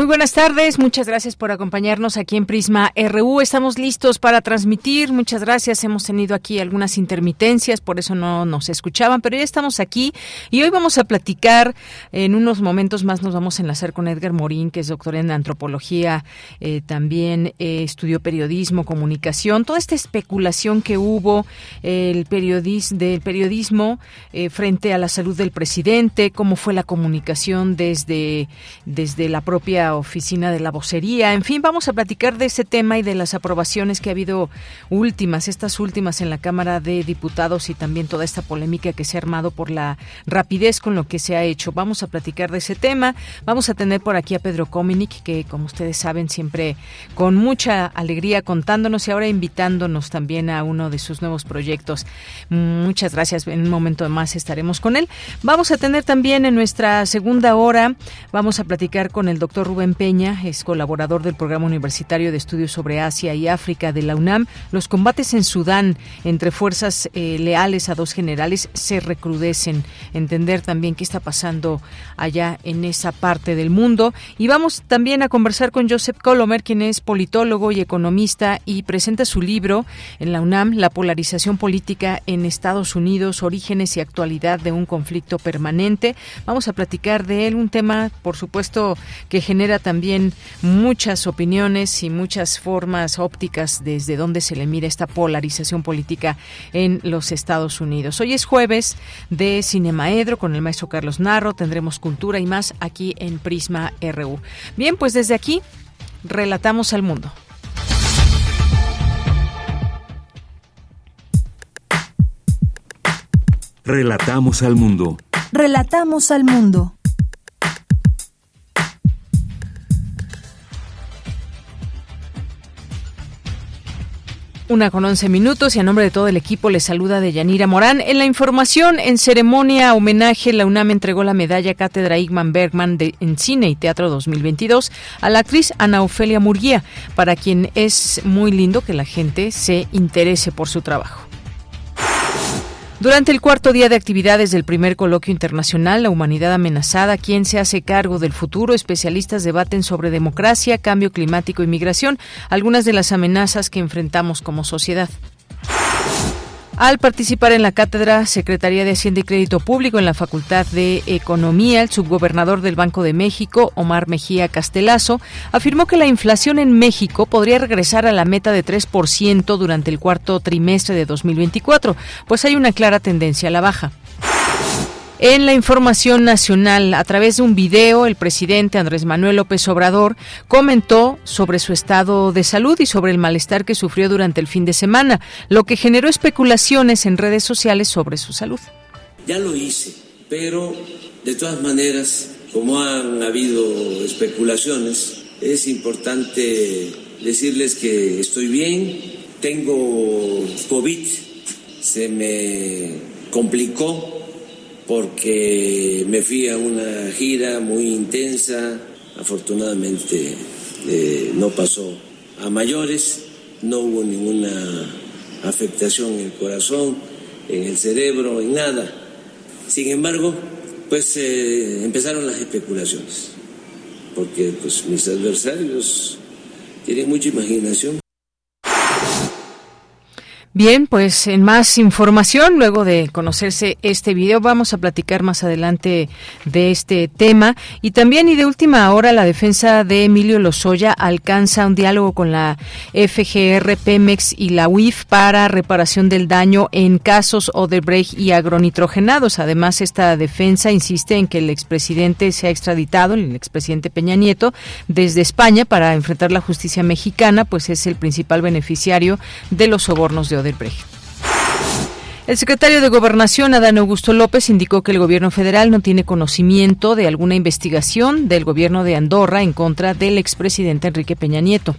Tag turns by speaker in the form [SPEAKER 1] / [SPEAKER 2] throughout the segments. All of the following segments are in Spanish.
[SPEAKER 1] Muy buenas tardes, muchas gracias por acompañarnos aquí en Prisma RU. Estamos listos para transmitir, muchas gracias. Hemos tenido aquí algunas intermitencias, por eso no nos escuchaban, pero ya estamos aquí y hoy vamos a platicar. En unos momentos más nos vamos a enlazar con Edgar Morín, que es doctor en antropología, eh, también eh, estudió periodismo, comunicación, toda esta especulación que hubo el periodis del periodismo eh, frente a la salud del presidente, cómo fue la comunicación desde, desde la propia oficina de la vocería. En fin, vamos a platicar de ese tema y de las aprobaciones que ha habido últimas, estas últimas en la Cámara de Diputados y también toda esta polémica que se ha armado por la rapidez con lo que se ha hecho. Vamos a platicar de ese tema. Vamos a tener por aquí a Pedro Cominic, que como ustedes saben, siempre con mucha alegría contándonos y ahora invitándonos también a uno de sus nuevos proyectos. Muchas gracias. En un momento más estaremos con él. Vamos a tener también en nuestra segunda hora, vamos a platicar con el doctor Rubén Peña, es colaborador del Programa Universitario de Estudios sobre Asia y África de la UNAM. Los combates en Sudán entre fuerzas eh, leales a dos generales se recrudecen. Entender también qué está pasando allá en esa parte del mundo. Y vamos también a conversar con Joseph Colomer, quien es politólogo y economista y presenta su libro en la UNAM, La polarización política en Estados Unidos, orígenes y actualidad de un conflicto permanente. Vamos a platicar de él, un tema, por supuesto, que genera genera también muchas opiniones y muchas formas ópticas desde donde se le mira esta polarización política en los Estados Unidos. Hoy es jueves de Cinemaedro con el maestro Carlos Narro. Tendremos cultura y más aquí en Prisma RU. Bien, pues desde aquí relatamos al mundo.
[SPEAKER 2] Relatamos al mundo.
[SPEAKER 3] Relatamos al mundo.
[SPEAKER 1] Una con once minutos y a nombre de todo el equipo les saluda de Yanira Morán. En la información, en ceremonia homenaje, la UNAM entregó la medalla Cátedra Igman Bergman de, en Cine y Teatro 2022 a la actriz Ana Ofelia Murguía, para quien es muy lindo que la gente se interese por su trabajo. Durante el cuarto día de actividades del primer coloquio internacional La Humanidad Amenazada, ¿quién se hace cargo del futuro? Especialistas debaten sobre democracia, cambio climático y migración, algunas de las amenazas que enfrentamos como sociedad. Al participar en la cátedra Secretaría de Hacienda y Crédito Público en la Facultad de Economía, el subgobernador del Banco de México, Omar Mejía Castelazo, afirmó que la inflación en México podría regresar a la meta de 3% durante el cuarto trimestre de 2024, pues hay una clara tendencia a la baja. En la información nacional, a través de un video, el presidente Andrés Manuel López Obrador comentó sobre su estado de salud y sobre el malestar que sufrió durante el fin de semana, lo que generó especulaciones en redes sociales sobre su salud.
[SPEAKER 4] Ya lo hice, pero de todas maneras, como han habido especulaciones, es importante decirles que estoy bien, tengo COVID, se me complicó porque me fui a una gira muy intensa, afortunadamente eh, no pasó a mayores, no hubo ninguna afectación en el corazón, en el cerebro, en nada. Sin embargo, pues eh, empezaron las especulaciones, porque pues mis adversarios tienen mucha imaginación
[SPEAKER 1] Bien, pues en más información, luego de conocerse este video, vamos a platicar más adelante de este tema. Y también, y de última hora, la defensa de Emilio Lozoya alcanza un diálogo con la FGR, Pemex y la UIF para reparación del daño en casos Odebrecht y agronitrogenados. Además, esta defensa insiste en que el expresidente sea extraditado, el expresidente Peña Nieto, desde España para enfrentar la justicia mexicana, pues es el principal beneficiario de los sobornos de el secretario de Gobernación, Adán Augusto López, indicó que el gobierno federal no tiene conocimiento de alguna investigación del gobierno de Andorra en contra del expresidente Enrique Peña Nieto.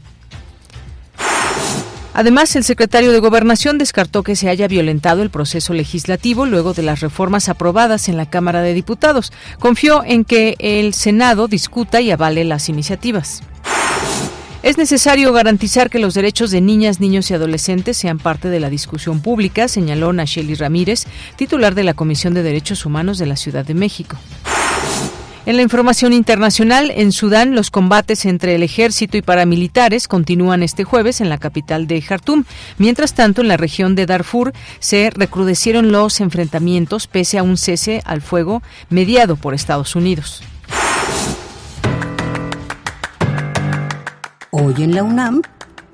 [SPEAKER 1] Además, el secretario de Gobernación descartó que se haya violentado el proceso legislativo luego de las reformas aprobadas en la Cámara de Diputados. Confió en que el Senado discuta y avale las iniciativas. Es necesario garantizar que los derechos de niñas, niños y adolescentes sean parte de la discusión pública, señaló Nacheli Ramírez, titular de la Comisión de Derechos Humanos de la Ciudad de México. En la información internacional, en Sudán, los combates entre el ejército y paramilitares continúan este jueves en la capital de Jartum. Mientras tanto, en la región de Darfur se recrudecieron los enfrentamientos pese a un cese al fuego mediado por Estados Unidos.
[SPEAKER 5] Hoy en la UNAM,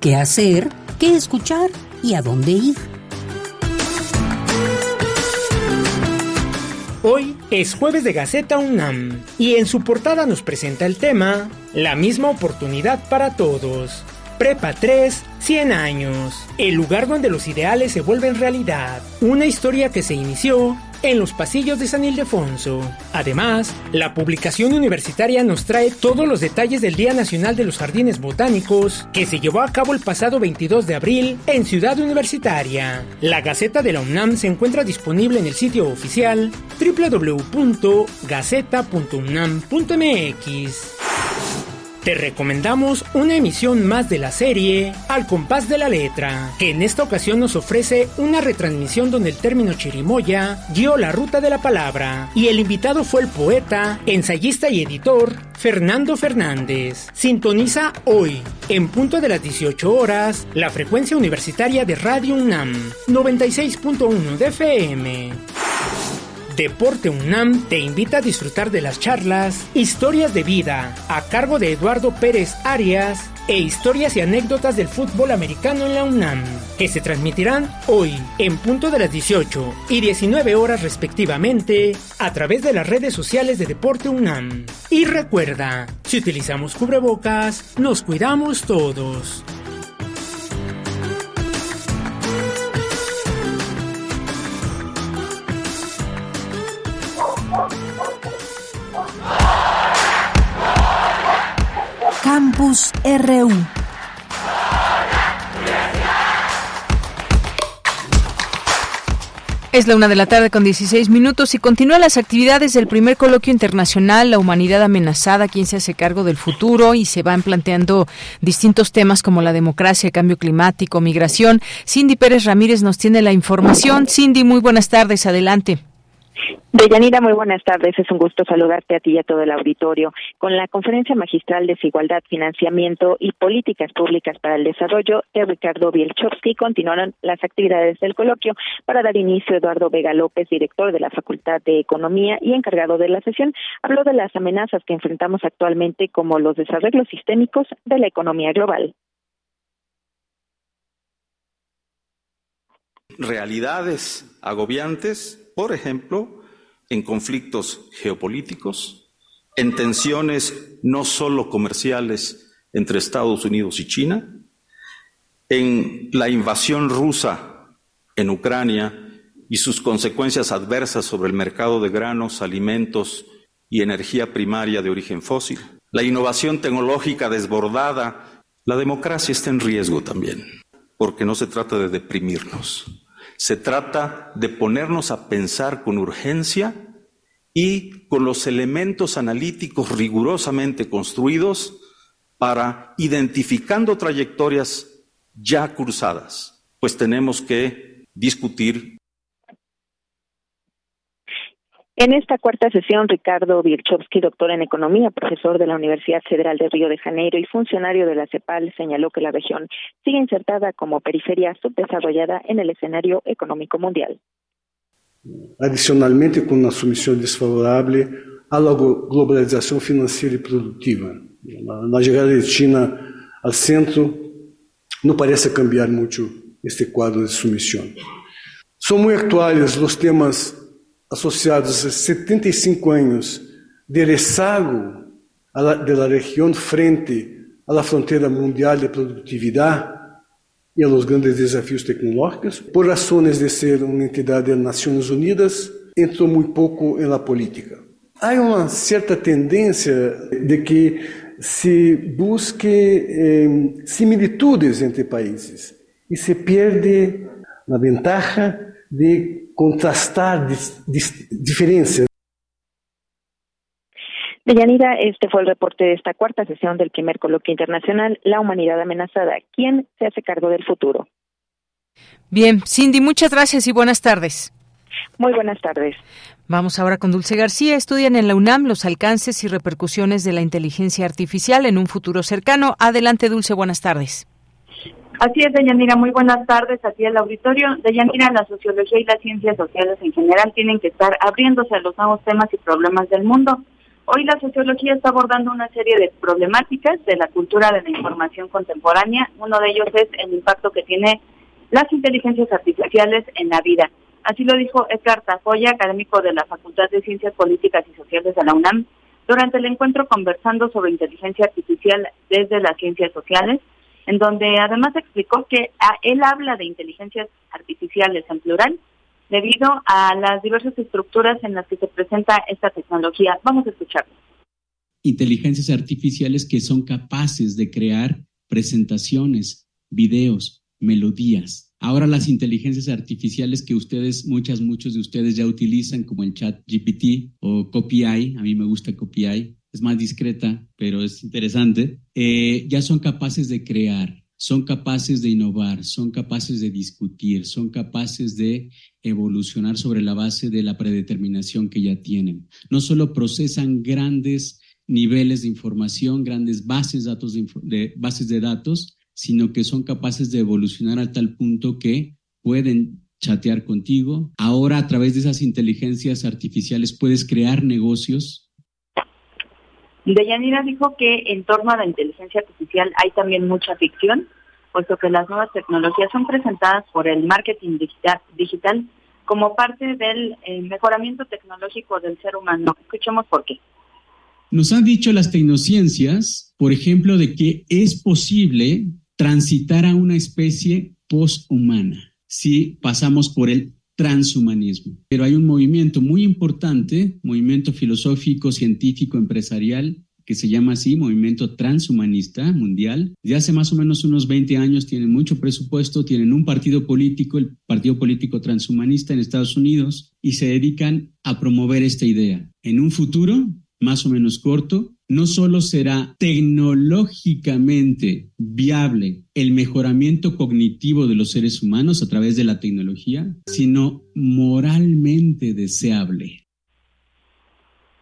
[SPEAKER 5] ¿qué hacer? ¿Qué escuchar? ¿Y a dónde ir?
[SPEAKER 6] Hoy es jueves de Gaceta UNAM y en su portada nos presenta el tema La misma oportunidad para todos. Prepa 3, 100 años. El lugar donde los ideales se vuelven realidad. Una historia que se inició en los pasillos de San Ildefonso. Además, la publicación universitaria nos trae todos los detalles del Día Nacional de los Jardines Botánicos, que se llevó a cabo el pasado 22 de abril en Ciudad Universitaria. La Gaceta de la UNAM se encuentra disponible en el sitio oficial www.gaceta.unam.mx. Te recomendamos una emisión más de la serie Al compás de la letra, que en esta ocasión nos ofrece una retransmisión donde el término chirimoya dio la ruta de la palabra y el invitado fue el poeta, ensayista y editor Fernando Fernández. Sintoniza hoy, en punto de las 18 horas, la frecuencia universitaria de Radio UNAM 96.1 de FM. Deporte UNAM te invita a disfrutar de las charlas Historias de Vida a cargo de Eduardo Pérez Arias e historias y anécdotas del fútbol americano en la UNAM, que se transmitirán hoy en punto de las 18 y 19 horas respectivamente a través de las redes sociales de Deporte UNAM. Y recuerda, si utilizamos cubrebocas, nos cuidamos todos.
[SPEAKER 3] Campus RU.
[SPEAKER 1] Es la una de la tarde con 16 minutos y continúan las actividades del primer coloquio internacional La humanidad amenazada, quien se hace cargo del futuro y se van planteando distintos temas como la democracia, cambio climático, migración. Cindy Pérez Ramírez nos tiene la información. Cindy, muy buenas tardes, adelante.
[SPEAKER 7] Deyanira, muy buenas tardes. Es un gusto saludarte a ti y a todo el auditorio. Con la Conferencia Magistral de Desigualdad, Financiamiento y Políticas Públicas para el Desarrollo de Ricardo Bielchowski continuaron las actividades del coloquio. Para dar inicio, Eduardo Vega López, director de la Facultad de Economía y encargado de la sesión, habló de las amenazas que enfrentamos actualmente como los desarrollos sistémicos de la economía global.
[SPEAKER 8] Realidades agobiantes, por ejemplo, en conflictos geopolíticos, en tensiones no solo comerciales entre Estados Unidos y China, en la invasión rusa en Ucrania y sus consecuencias adversas sobre el mercado de granos, alimentos y energía primaria de origen fósil, la innovación tecnológica desbordada, la democracia está en riesgo también, porque no se trata de deprimirnos, se trata de ponernos a pensar con urgencia y con los elementos analíticos rigurosamente construidos para identificando trayectorias ya cruzadas, pues tenemos que discutir
[SPEAKER 7] En esta cuarta sesión, Ricardo Birchowski, doctor en economía, profesor de la Universidad Federal de Río de Janeiro y funcionario de la CEPAL, señaló que la región sigue insertada como periferia subdesarrollada en el escenario económico mundial.
[SPEAKER 9] Adicionalmente, con una sumisión desfavorable a la globalización financiera y productiva. La llegada de China al centro no parece cambiar mucho este cuadro de sumisión. Son muy actuales los temas associados a 75 anos de rezago de la região frente à la fronteira mundial de produtividade e a los grandes desafios tecnológicos, por razões de ser uma entidade das Nações Unidas, entrou muito pouco na política. Há uma certa tendência de que se busque eh, similitudes entre países e se perde a ventaja de contrastar diferencias.
[SPEAKER 7] Deyanira, este fue el reporte de esta cuarta sesión del primer coloquio internacional La humanidad amenazada. ¿Quién se hace cargo del futuro?
[SPEAKER 1] Bien, Cindy, muchas gracias y buenas tardes.
[SPEAKER 7] Muy buenas tardes.
[SPEAKER 1] Vamos ahora con Dulce García. Estudian en la UNAM los alcances y repercusiones de la inteligencia artificial en un futuro cercano. Adelante, Dulce, buenas tardes.
[SPEAKER 10] Así es, Deyanira, muy buenas tardes aquí al auditorio. Deyanira, la sociología y las ciencias sociales en general tienen que estar abriéndose a los nuevos temas y problemas del mundo. Hoy la sociología está abordando una serie de problemáticas de la cultura de la información contemporánea. Uno de ellos es el impacto que tiene las inteligencias artificiales en la vida. Así lo dijo Edgar Tafoya, académico de la Facultad de Ciencias Políticas y Sociales de la UNAM, durante el encuentro conversando sobre inteligencia artificial desde las ciencias sociales en donde además explicó que él habla de inteligencias artificiales en plural debido a las diversas estructuras en las que se presenta esta tecnología. Vamos a escucharlo.
[SPEAKER 11] Inteligencias artificiales que son capaces de crear presentaciones, videos, melodías. Ahora las inteligencias artificiales que ustedes, muchas, muchos de ustedes ya utilizan, como el chat GPT o CopyAI, a mí me gusta CopyAI, es más discreta, pero es interesante, eh, ya son capaces de crear, son capaces de innovar, son capaces de discutir, son capaces de evolucionar sobre la base de la predeterminación que ya tienen. No solo procesan grandes niveles de información, grandes bases, de, bases de datos, sino que son capaces de evolucionar a tal punto que pueden chatear contigo. Ahora a través de esas inteligencias artificiales puedes crear negocios
[SPEAKER 10] Deyanira dijo que en torno a la inteligencia artificial hay también mucha ficción, puesto que las nuevas tecnologías son presentadas por el marketing digital, como parte del eh, mejoramiento tecnológico del ser humano. Escuchemos por qué.
[SPEAKER 11] Nos han dicho las tecnociencias, por ejemplo, de que es posible transitar a una especie poshumana si pasamos por el transhumanismo. Pero hay un movimiento muy importante, movimiento filosófico, científico, empresarial, que se llama así, Movimiento Transhumanista Mundial. De hace más o menos unos 20 años tienen mucho presupuesto, tienen un partido político, el Partido Político Transhumanista en Estados Unidos, y se dedican a promover esta idea. En un futuro, más o menos corto, no solo será tecnológicamente viable el mejoramiento cognitivo de los seres humanos a través de la tecnología, sino moralmente deseable.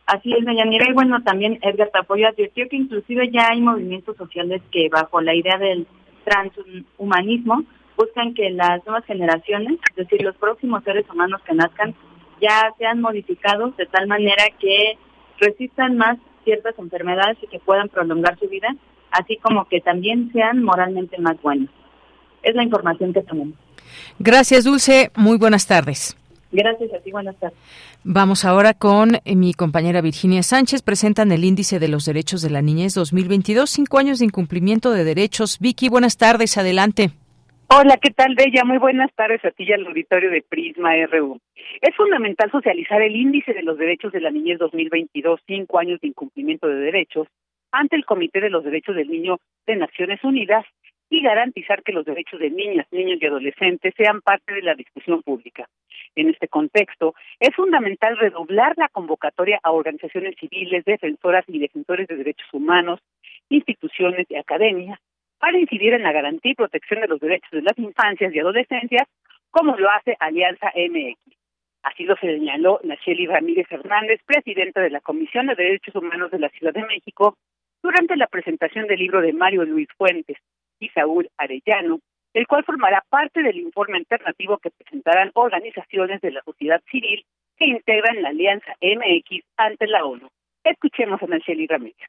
[SPEAKER 10] Así es, Deyanira. Y bueno, también Edgar Tapoyo advirtió que inclusive ya hay movimientos sociales que bajo la idea del transhumanismo buscan que las nuevas generaciones, es decir, los próximos seres humanos que nazcan, ya sean modificados de tal manera que resistan más ciertas enfermedades y que puedan prolongar su vida, así como que también sean moralmente más buenos. Es la información que tenemos.
[SPEAKER 1] Gracias, Dulce. Muy buenas tardes.
[SPEAKER 10] Gracias a ti, buenas tardes.
[SPEAKER 1] Vamos ahora con eh, mi compañera Virginia Sánchez. Presentan el índice de los derechos de la niñez 2022, cinco años de incumplimiento de derechos. Vicky, buenas tardes, adelante.
[SPEAKER 12] Hola, ¿qué tal, Bella? Muy buenas tardes a ti y al auditorio de Prisma RU. Es fundamental socializar el índice de los derechos de la niñez 2022, cinco años de incumplimiento de derechos, ante el Comité de los Derechos del Niño de Naciones Unidas y garantizar que los derechos de niñas, niños y adolescentes sean parte de la discusión pública. En este contexto, es fundamental redoblar la convocatoria a organizaciones civiles, defensoras y defensores de derechos humanos, instituciones y academias para incidir en la garantía y protección de los derechos de las infancias y adolescencias, como lo hace Alianza MX. Así lo señaló Nacheli Ramírez Hernández, presidenta de la Comisión de Derechos Humanos de la Ciudad de México, durante la presentación del libro de Mario Luis Fuentes y Saúl Arellano, el cual formará parte del informe alternativo que presentarán organizaciones de la sociedad civil que integran la Alianza MX ante la ONU. Escuchemos a Nacheli Ramírez.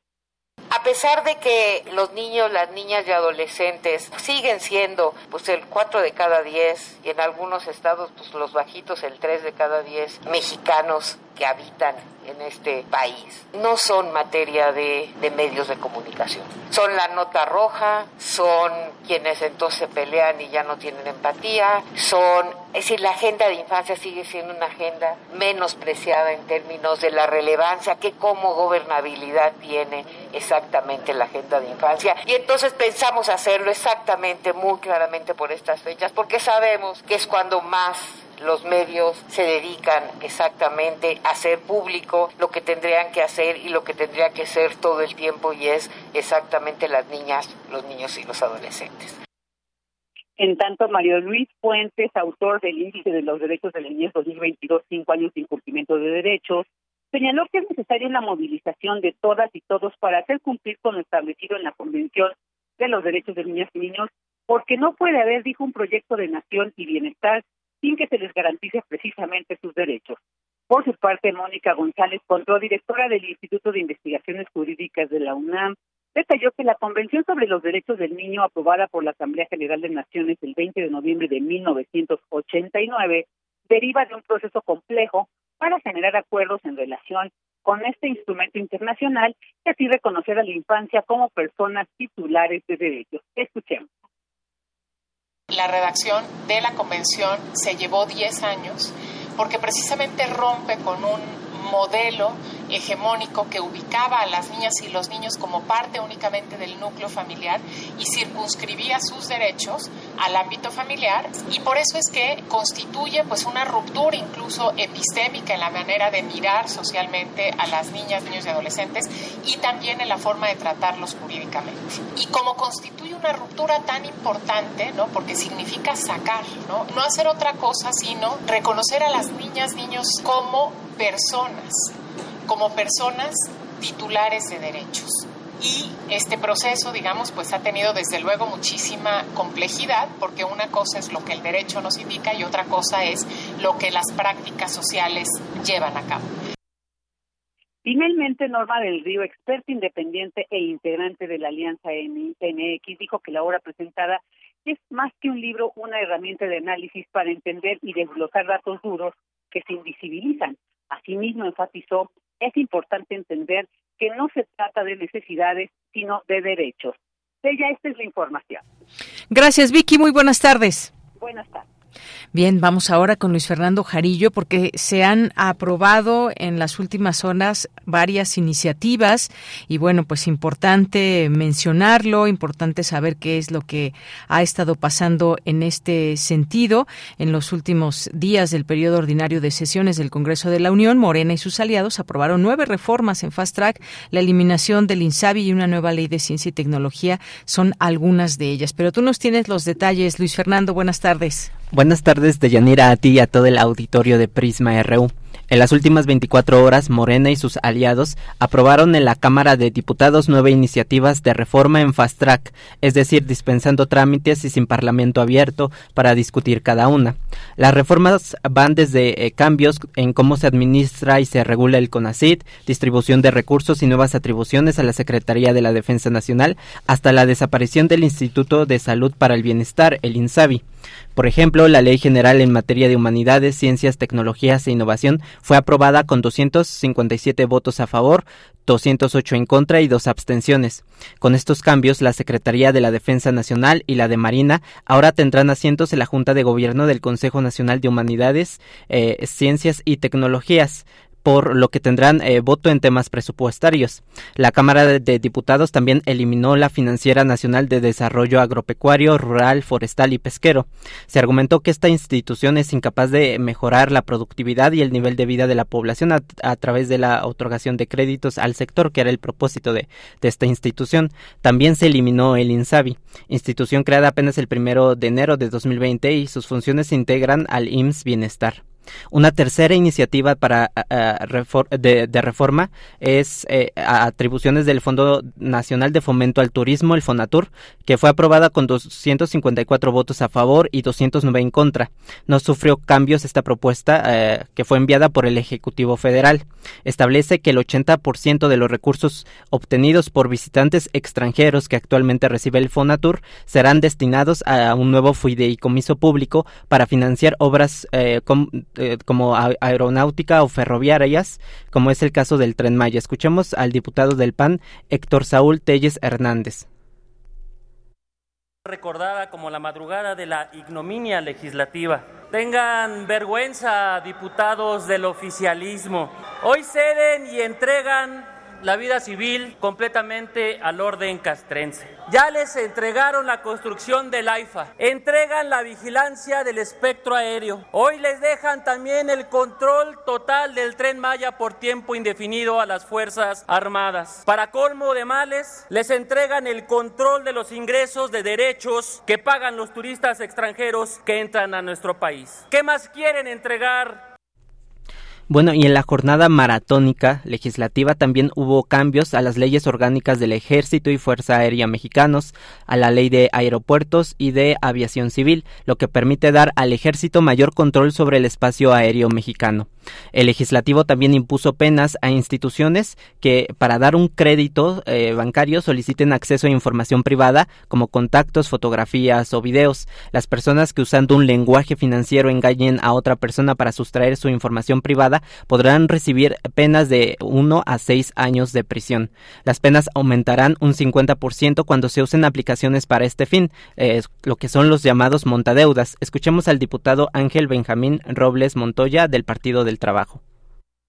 [SPEAKER 13] A pesar de que los niños, las niñas y adolescentes siguen siendo pues el 4 de cada 10 y en algunos estados pues los bajitos el 3 de cada 10 mexicanos que habitan en este país no son materia de, medios de comunicación. Son la nota roja, son quienes entonces pelean y ya no tienen empatía, son, es decir, la agenda de infancia sigue siendo una agenda menospreciada en términos de la relevancia que como gobernabilidad tiene exactamente la agenda de infancia. Y entonces pensamos hacerlo exactamente, muy claramente por estas fechas, porque sabemos que es cuando más los medios se dedican exactamente a hacer público lo que tendrían que hacer y lo que tendría que ser todo el tiempo y es exactamente las niñas, los niños y los adolescentes.
[SPEAKER 12] En tanto, Mario Luis Fuentes, autor del Índice de los Derechos de la Niñez 2022, cinco años de incumplimiento de derechos, señaló que es necesaria una movilización de todas y todos para hacer cumplir con lo establecido en la Convención de los Derechos de Niñas y Niños, porque no puede haber, dijo, un proyecto de nación y bienestar sin que se les garantice precisamente sus derechos. Por su parte, Mónica González Contró, directora del Instituto de Investigaciones Jurídicas de la UNAM, detalló que la Convención sobre los Derechos del Niño, aprobada por la Asamblea General de Naciones el 20 de noviembre de 1989, deriva de un proceso complejo para generar acuerdos en relación con este instrumento internacional y así reconocer a la infancia como personas titulares de derechos. Escuchemos.
[SPEAKER 14] La redacción de la convención se llevó 10 años porque precisamente rompe con un modelo hegemónico que ubicaba a las niñas y los niños como parte únicamente del núcleo familiar y circunscribía sus derechos al ámbito familiar y por eso es que constituye pues una ruptura incluso epistémica en la manera de mirar socialmente a las niñas, niños y adolescentes y también en la forma de tratarlos jurídicamente. Y como constituye una ruptura tan importante, ¿no? Porque significa sacar, ¿no? No hacer otra cosa sino reconocer a las niñas, niños como personas, como personas titulares de derechos. Y este proceso, digamos, pues ha tenido desde luego muchísima complejidad, porque una cosa es lo que el derecho nos indica y otra cosa es lo que las prácticas sociales llevan a cabo.
[SPEAKER 12] Finalmente, Norma del Río, experta independiente e integrante de la Alianza MX, dijo que la obra presentada es más que un libro, una herramienta de análisis para entender y desglosar datos duros que se invisibilizan. Asimismo, enfatizó, es importante entender que no se trata de necesidades, sino de derechos. Ella, esta es la información.
[SPEAKER 1] Gracias, Vicky. Muy buenas tardes. Bien, vamos ahora con Luis Fernando Jarillo porque se han aprobado en las últimas horas varias iniciativas y bueno, pues importante mencionarlo, importante saber qué es lo que ha estado pasando en este sentido. En los últimos días del periodo ordinario de sesiones del Congreso de la Unión, Morena y sus aliados aprobaron nueve reformas en Fast Track, la eliminación del INSABI y una nueva ley de ciencia y tecnología son algunas de ellas. Pero tú nos tienes los detalles, Luis Fernando, buenas tardes.
[SPEAKER 15] Buenas tardes, Deyanira, a ti y a todo el auditorio de Prisma RU. En las últimas 24 horas, Morena y sus aliados aprobaron en la Cámara de Diputados nueve iniciativas de reforma en fast track, es decir, dispensando trámites y sin parlamento abierto para discutir cada una. Las reformas van desde eh, cambios en cómo se administra y se regula el CONACID, distribución de recursos y nuevas atribuciones a la Secretaría de la Defensa Nacional, hasta la desaparición del Instituto de Salud para el Bienestar, el INSABI. Por ejemplo, la Ley General en materia de humanidades, ciencias, tecnologías e innovación fue aprobada con 257 votos a favor, 208 en contra y dos abstenciones. Con estos cambios, la Secretaría de la Defensa Nacional y la de Marina ahora tendrán asientos en la Junta de Gobierno del Consejo Nacional de Humanidades, eh, Ciencias y Tecnologías por lo que tendrán eh, voto en temas presupuestarios. La Cámara de, Diputados también eliminó la Financiera Nacional de Desarrollo Agropecuario, Rural, Forestal y Pesquero. Se argumentó que esta institución es incapaz de mejorar la productividad y el nivel de vida de la población a, través de la otorgación de créditos al sector, que era el propósito de, de esta institución. También se eliminó el INSABI, institución creada apenas el primero de enero de 2020 y sus funciones se integran al IMSS Bienestar. Una tercera iniciativa para de, reforma es eh, atribuciones del Fondo Nacional de Fomento al Turismo, el FONATUR, que fue aprobada con 254 votos a favor y 209 en contra. No sufrió cambios esta propuesta eh, que fue enviada por el Ejecutivo Federal. Establece que el 80% de los recursos obtenidos por visitantes extranjeros que actualmente recibe el FONATUR serán destinados a un nuevo fideicomiso público para financiar obras eh, eh, como aeronáutica o ferroviarias, como es el caso del Tren Maya. Escuchemos al diputado del PAN, Héctor Saúl Telles Hernández
[SPEAKER 16] recordada como la madrugada de la ignominia legislativa. Tengan vergüenza, diputados del oficialismo. Hoy ceden y entregan la vida civil completamente al orden castrense. Ya les entregaron la construcción del AIFA, entregan la vigilancia del espectro aéreo. Hoy les dejan también el control total del tren Maya por tiempo indefinido a las Fuerzas Armadas. Para colmo de males, les entregan el control de los ingresos de derechos que pagan los turistas extranjeros que entran a nuestro país. ¿Qué más quieren entregar
[SPEAKER 15] bueno, y en la jornada maratónica legislativa también hubo cambios a las leyes orgánicas del Ejército y Fuerza Aérea Mexicanos, a la ley de aeropuertos y de aviación civil, lo que permite dar al Ejército mayor control sobre el espacio aéreo mexicano. El legislativo también impuso penas a instituciones que para dar un crédito eh, bancario soliciten acceso a información privada como contactos, fotografías o videos. Las personas que usando un lenguaje financiero engañen a otra persona para sustraer su información privada podrán recibir penas de 1 a 6 años de prisión. Las penas aumentarán un 50% cuando se usen aplicaciones para este fin, eh, lo que son los llamados montadeudas. Escuchemos al diputado Ángel Benjamín Robles Montoya del Partido del Trabajo.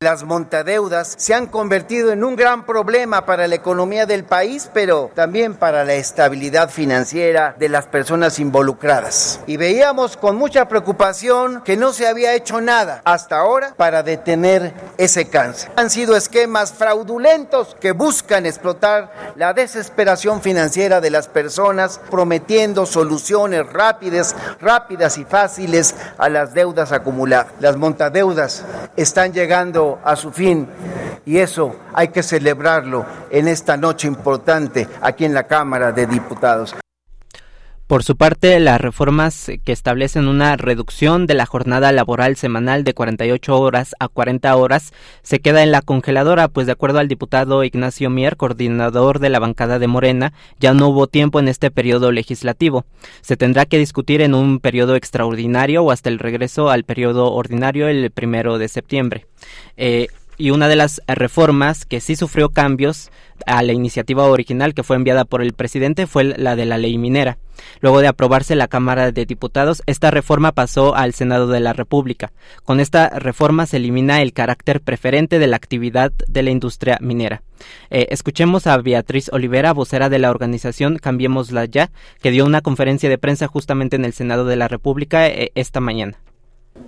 [SPEAKER 17] Las montadeudas se han convertido en un gran problema para la economía del país, pero también para la estabilidad financiera de las personas involucradas. Y veíamos con mucha preocupación que no se había hecho nada hasta ahora para detener ese cáncer. Han sido esquemas fraudulentos que buscan explotar la desesperación financiera de las personas, prometiendo soluciones rápidas, rápidas y fáciles a las deudas acumuladas. Las montadeudas están llegando a su fin y eso hay que celebrarlo en esta noche importante aquí en la Cámara de Diputados.
[SPEAKER 15] Por su parte, las reformas que establecen una reducción de la jornada laboral semanal de 48 horas a 40 horas se queda en la congeladora, pues de acuerdo al diputado Ignacio Mier, coordinador de la bancada de Morena, ya no hubo tiempo en este periodo legislativo. Se tendrá que discutir en un periodo extraordinario o hasta el regreso al periodo ordinario el primero de septiembre. Eh, y una de las reformas que sí sufrió cambios a la iniciativa original que fue enviada por el presidente fue la de la ley minera. Luego de aprobarse la Cámara de Diputados, esta reforma pasó al Senado de la República. Con esta reforma se elimina el carácter preferente de la actividad de la industria minera. Eh, escuchemos a Beatriz Olivera, vocera de la organización Cambiémosla Ya, que dio una conferencia de prensa justamente en el Senado de la República eh, esta mañana.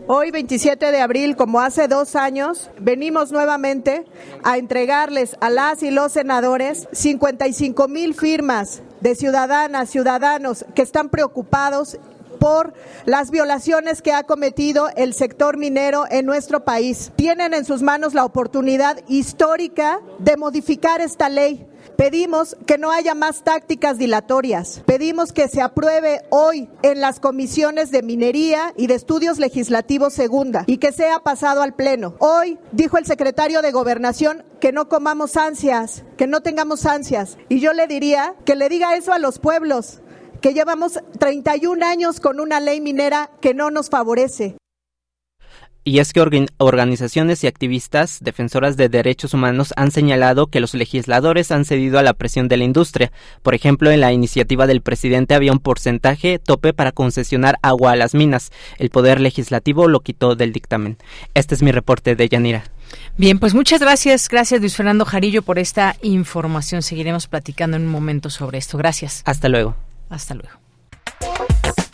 [SPEAKER 18] Hoy, 27 de abril, como hace dos años, venimos nuevamente a entregarles a las y los senadores 55 mil firmas de ciudadanas, ciudadanos que están preocupados por las violaciones que ha cometido el sector minero en nuestro país. Tienen en sus manos la oportunidad histórica de modificar esta ley Pedimos que no haya más tácticas dilatorias. Pedimos que se apruebe hoy en las comisiones de minería y de estudios legislativos segunda y que sea pasado al Pleno. Hoy dijo el secretario de Gobernación que no comamos ansias, que no tengamos ansias. Y yo le diría que le diga eso a los pueblos que llevamos 31 años con una ley minera que no nos favorece.
[SPEAKER 15] Y es que organizaciones y activistas defensoras de derechos humanos han señalado que los legisladores han cedido a la presión de la industria. Por ejemplo, en la iniciativa del presidente había un porcentaje tope para concesionar agua a las minas. El Poder Legislativo lo quitó del dictamen. Este es mi reporte de Yanira.
[SPEAKER 1] Bien, pues muchas gracias. Gracias, Luis Fernando Jarillo, por esta información. Seguiremos platicando en un momento sobre esto. Gracias.
[SPEAKER 15] Hasta luego.
[SPEAKER 1] Hasta luego.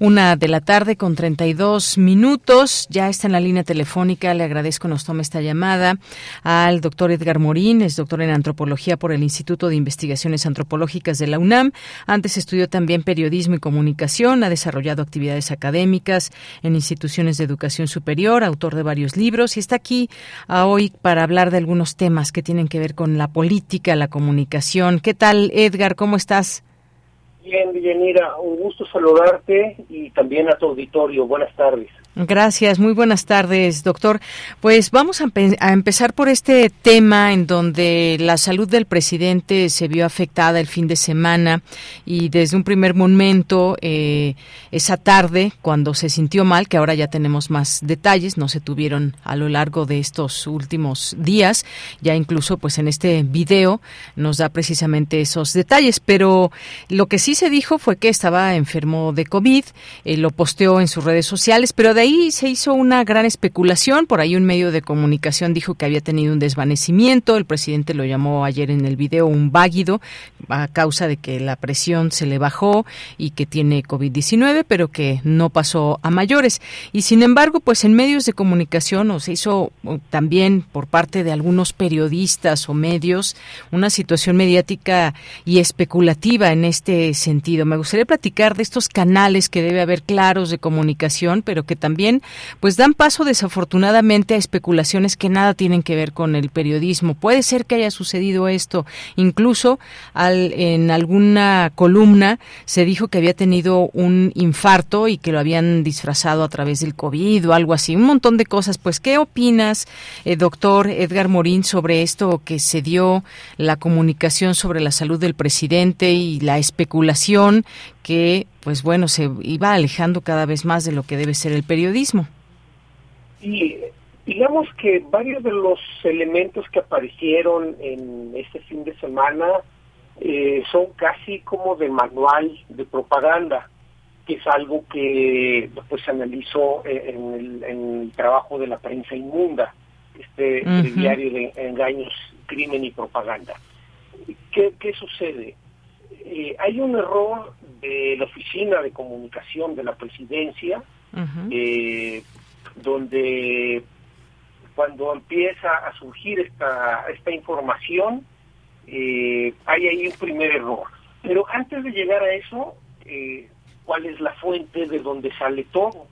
[SPEAKER 1] Una de la tarde con 32 minutos. Ya está en la línea telefónica. Le agradezco nos tome esta llamada al doctor Edgar Morín. Es doctor en antropología por el Instituto de Investigaciones Antropológicas de la UNAM. Antes estudió también periodismo y comunicación. Ha desarrollado actividades académicas en instituciones de educación superior. Autor de varios libros y está aquí hoy para hablar de algunos temas que tienen que ver con la política, la comunicación. ¿Qué tal, Edgar? ¿Cómo estás?
[SPEAKER 19] Bien, Villanira, un gusto saludarte y también a tu auditorio. Buenas tardes.
[SPEAKER 1] Gracias, muy buenas tardes, doctor. Pues vamos a, empezar por este tema en donde la salud del presidente se vio afectada el fin de semana y desde un primer momento, eh, esa tarde, cuando se sintió mal, que ahora ya tenemos más detalles, no se tuvieron a lo largo de estos últimos días, ya incluso pues en este video nos da precisamente esos detalles, pero lo que sí se dijo fue que estaba enfermo de COVID, eh, lo posteó en sus redes sociales, pero de ahí se hizo una gran especulación. Por ahí un medio de comunicación dijo que había tenido un desvanecimiento. El presidente lo llamó ayer en el video un váguido a causa de que la presión se le bajó y que tiene COVID-19, pero que no pasó a mayores. Y sin embargo, pues en medios de comunicación o se hizo también por parte de algunos periodistas o medios una situación mediática y especulativa en este sentido. Me gustaría platicar de estos canales que debe haber claros de comunicación, pero que también también pues dan paso desafortunadamente a especulaciones que nada tienen que ver con el periodismo. Puede ser que haya sucedido esto. Incluso al, en alguna columna se dijo que había tenido un infarto y que lo habían disfrazado a través del COVID o algo así. Un montón de cosas. Pues, ¿qué opinas, eh, doctor Edgar Morín, sobre esto que se dio la comunicación sobre la salud del presidente y la especulación que, pues bueno, se iba alejando cada vez más de lo que debe ser el periodismo.
[SPEAKER 19] Y digamos que varios de los elementos que aparecieron en este fin de semana eh, son casi como de manual de propaganda, que es algo que pues se analizó en el, trabajo de la prensa inmunda, este diario de engaños, crimen y propaganda. ¿Qué, qué sucede? Eh, hay un error la Oficina de Comunicación de la Presidencia, eh, donde cuando empieza a surgir esta, esta información, eh, hay ahí un primer error. Pero antes de llegar a eso, ¿cuál es la fuente de donde sale todo?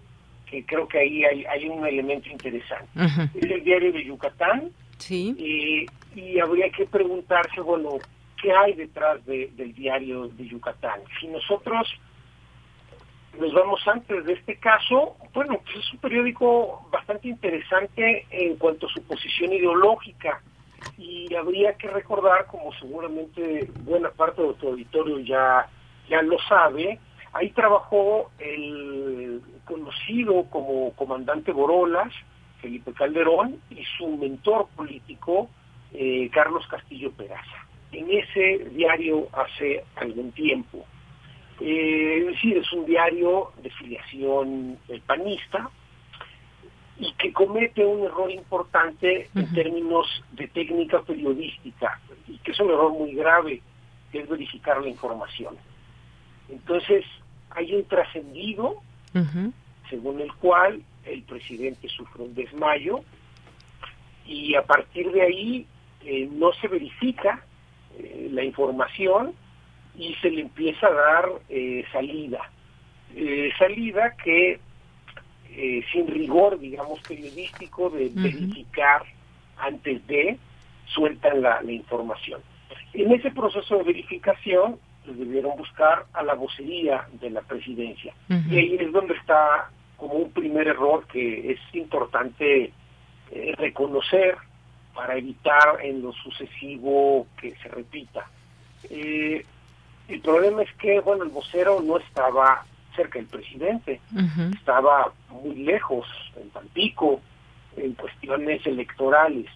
[SPEAKER 19] Que creo que ahí hay, hay un elemento interesante. Es el diario de Yucatán.
[SPEAKER 1] Sí.
[SPEAKER 19] y habría que preguntarse, bueno, qué hay detrás del diario de Yucatán. Si nosotros nos vamos antes de este caso, bueno, pues es un periódico bastante interesante en cuanto a su posición ideológica y habría que recordar, como seguramente buena parte de tu auditorio ya, ya lo sabe, ahí trabajó el conocido como comandante Borolas, Felipe Calderón, y su mentor político, eh, Carlos Castillo Peraza en ese diario hace algún tiempo. Eh, es decir, es un diario de filiación panista y que comete un error importante en términos de técnica periodística y que es un error muy grave, que es verificar la información. Entonces, hay un trascendido según el cual el presidente sufre un desmayo y a partir de ahí eh, no se verifica eh, la información y se le empieza a dar eh, salida. Eh, salida que sin rigor, digamos, periodístico de verificar antes de sueltan la, información. En ese proceso de verificación pues, debieron buscar a la vocería de la presidencia. Y ahí es donde está como un primer error que es importante reconocer para evitar en lo sucesivo que se repita. Eh, el problema es que, bueno, el vocero no estaba cerca del presidente, estaba muy lejos, en Tampico, en cuestiones electorales.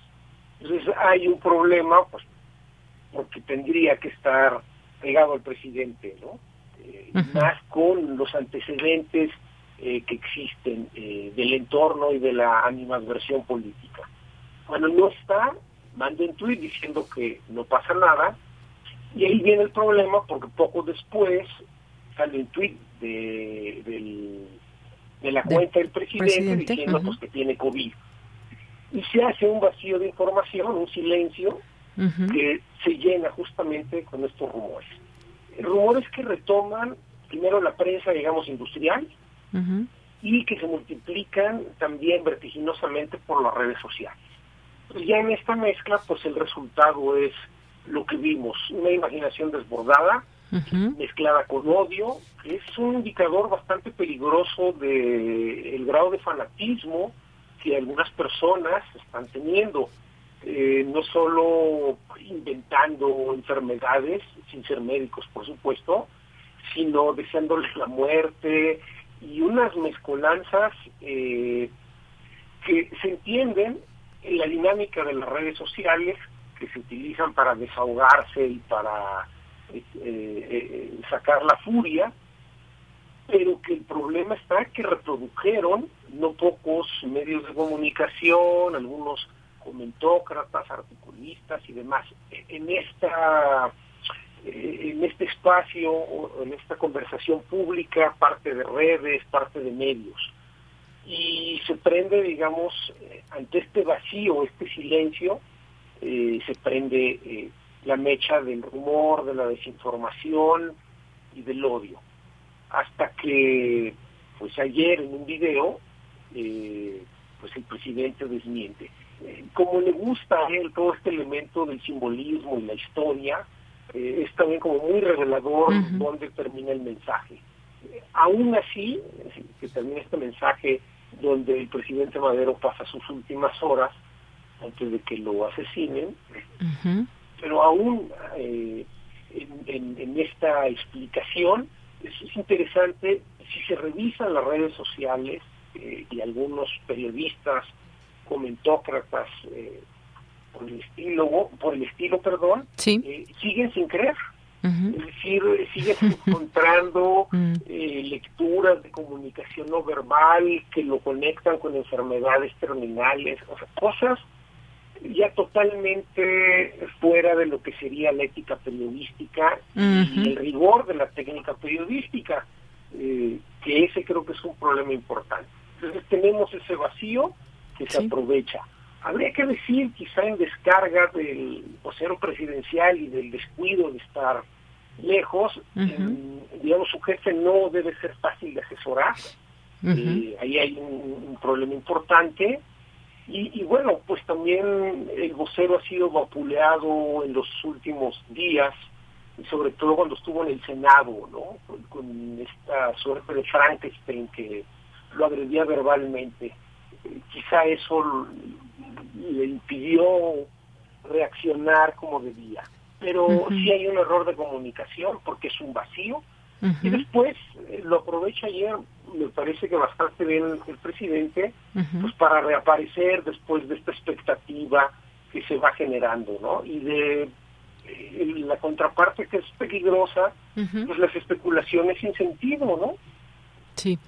[SPEAKER 19] Entonces hay un problema, pues, porque tendría que estar pegado al presidente, ¿no? Eh, más con los antecedentes eh, que existen del entorno y de la animadversión política. Cuando no está, manda un tweet diciendo que no pasa nada, y ahí viene el problema porque poco después sale un tweet de, de la cuenta del presidente, diciendo pues, que tiene COVID. Y se hace un vacío de información, un silencio, que se llena justamente con estos rumores. Rumores que retoman primero la prensa, digamos, industrial, y que se multiplican también vertiginosamente por las redes sociales. Ya en esta mezcla, pues el resultado es lo que vimos, una imaginación desbordada, mezclada con odio, que es un indicador bastante peligroso de el grado de fanatismo que algunas personas están teniendo, eh, no solo inventando enfermedades, sin ser médicos por supuesto, sino deseándoles la muerte y unas mezcolanzas eh, que se entienden en la dinámica de las redes sociales que se utilizan para desahogarse y para eh, eh, sacar la furia, pero que el problema está que reprodujeron no pocos medios de comunicación, algunos comentócratas, articulistas y demás, en esta en este espacio, en esta conversación pública, parte de redes, parte de medios. Y se prende, digamos, ante este vacío, este silencio, eh, se prende eh, la mecha del rumor, de la desinformación y del odio. Hasta que, pues ayer en un video, eh, pues el presidente desmiente. como le gusta a él todo este elemento del simbolismo y la historia, es también como muy revelador dónde termina el mensaje. aún así, que termina este mensaje donde el presidente Madero pasa sus últimas horas antes de que lo asesinen, pero aún eh, en, esta explicación es, interesante, si se revisan las redes sociales eh, y algunos periodistas, comentócratas, eh, por el estilo, por el estilo, perdón, siguen sin creer. Es decir, siguen encontrando mm. lecturas de comunicación no verbal que lo conectan con enfermedades terminales, o sea, cosas ya totalmente fuera de lo que sería la ética periodística y el rigor de la técnica periodística, eh, que ese creo que es un problema importante. Entonces tenemos ese vacío que se aprovecha. Habría que decir quizá en descarga del vocero presidencial y del descuido de estar lejos, digamos su jefe no debe ser fácil de asesorar, eh, ahí hay un problema importante, y, bueno, pues también el vocero ha sido vapuleado en los últimos días, sobre todo cuando estuvo en el Senado, ¿no? Con, esta suerte de Frankenstein que lo agredía verbalmente. quizá eso le impidió reaccionar como debía. Pero sí hay un error de comunicación porque es un vacío. Y después eh, lo aprovecha ayer me parece que bastante bien el presidente, pues para reaparecer después de esta expectativa que se va generando, ¿no? Y de eh, la contraparte que es peligrosa, pues las especulaciones sin sentido, ¿no?
[SPEAKER 1] Sí.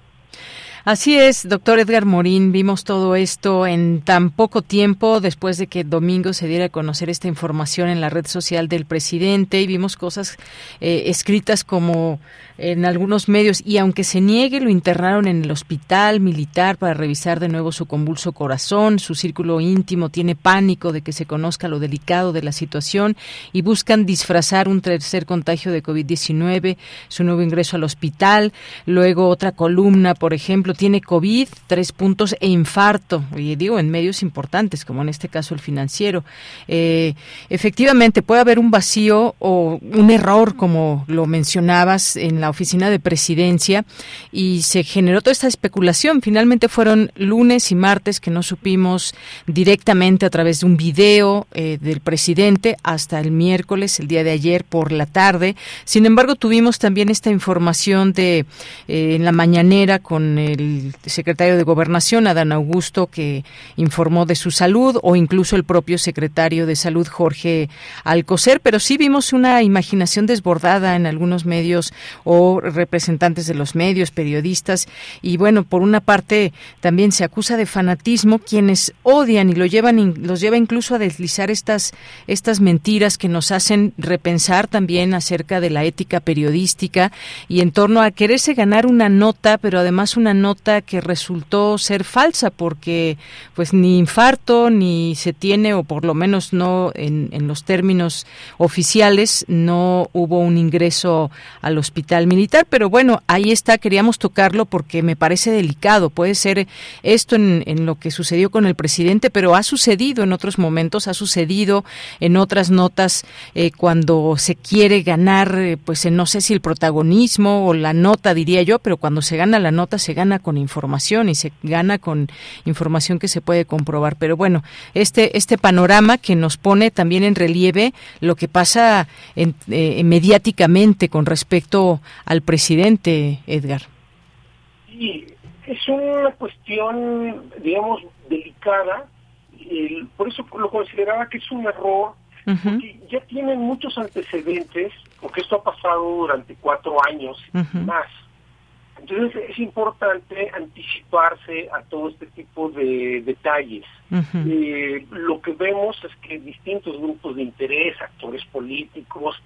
[SPEAKER 1] Así es, doctor Edgar Morín, vimos todo esto en tan poco tiempo después de que domingo se diera a conocer esta información en la red social del presidente y vimos cosas eh, escritas como en algunos medios. Y aunque se niegue lo internaron en el hospital militar para revisar de nuevo su convulso corazón, su círculo íntimo. Tiene pánico de que se conozca lo delicado de la situación y buscan disfrazar un tercer contagio de COVID-19, su nuevo ingreso al hospital, luego otra columna, por ejemplo, tiene COVID, tres puntos e infarto, y digo en medios importantes como en este caso el financiero. Eh, efectivamente puede haber un vacío o un error como lo mencionabas en la oficina de presidencia y se generó toda esta especulación. Finalmente fueron lunes y martes que no supimos directamente a través de un video eh, del presidente hasta el miércoles, el día de ayer por la tarde. Sin embargo, tuvimos también esta información de eh, en la mañanera con el secretario de Gobernación, Adán Augusto, que informó de su salud, o incluso el propio secretario de Salud, Jorge Alcocer, pero sí vimos una imaginación desbordada en algunos medios o representantes de los medios, periodistas, y bueno, por una parte también se acusa de fanatismo quienes odian y lo llevan, los lleva incluso a deslizar estas, estas mentiras que nos hacen repensar también acerca de la ética periodística y en torno a quererse ganar una nota, pero además una nota que resultó ser falsa porque pues ni infarto ni se tiene o por lo menos no en, en los términos oficiales no hubo un ingreso al hospital militar, pero bueno, ahí está, queríamos tocarlo porque me parece delicado, puede ser esto en, en lo que sucedió con el presidente, pero ha sucedido en otros momentos, ha sucedido en otras notas eh, cuando se quiere ganar, eh, pues no sé si el protagonismo o la nota, diría yo, pero cuando se gana la nota se gana con información y se gana con información que se puede comprobar. Pero bueno, este, este panorama que nos pone también en relieve lo que pasa en, eh, mediáticamente con respecto al presidente, Edgar.
[SPEAKER 19] Sí, es una cuestión, digamos, delicada. por eso lo consideraba que es un error porque ya tienen muchos antecedentes, porque esto ha pasado durante cuatro años más. Entonces es importante anticiparse a todo este tipo de detalles. Eh, lo que vemos es que distintos grupos de interés, actores políticos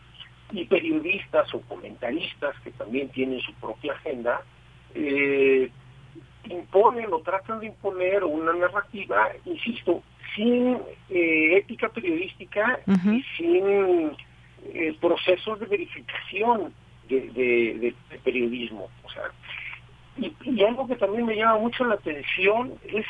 [SPEAKER 19] y periodistas o comentaristas que también tienen su propia agenda, eh, imponen o tratan de imponer una narrativa, insisto, sin eh, ética periodística y sin procesos de verificación de, periodismo. O sea, y, algo que también me llama mucho la atención es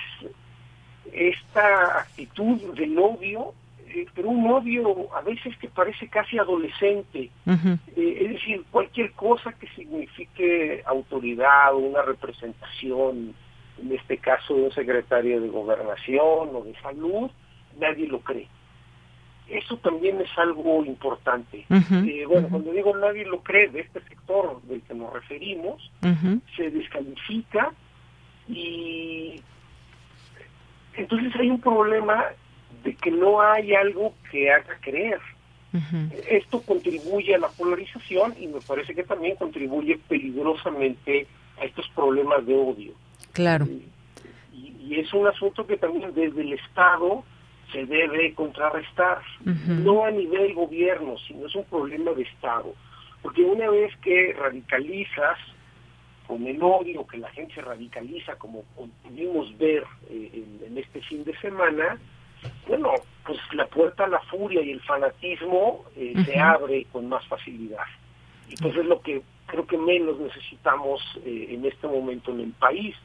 [SPEAKER 19] esta actitud del odio, eh, pero un odio a veces que parece casi adolescente. es decir, cualquier cosa que signifique autoridad o una representación en este caso de un secretario de gobernación o de salud, nadie lo cree. Eso también es algo importante. Eh, bueno, cuando digo nadie lo cree de este sector del que nos referimos, se descalifica y entonces hay un problema de que no hay algo que haga creer. Esto contribuye a la polarización y me parece que también contribuye peligrosamente a estos problemas de odio.
[SPEAKER 1] Claro.
[SPEAKER 19] Y, es un asunto que también desde el Estado se debe contrarrestar, no a nivel gobierno, sino es un problema de Estado. Porque una vez que radicalizas con el odio, que la gente se radicaliza, como pudimos ver eh, en, este fin de semana, bueno, pues la puerta a la furia y el fanatismo eh, se abre con más facilidad. Y pues es lo que creo que menos necesitamos eh, en este momento en el país.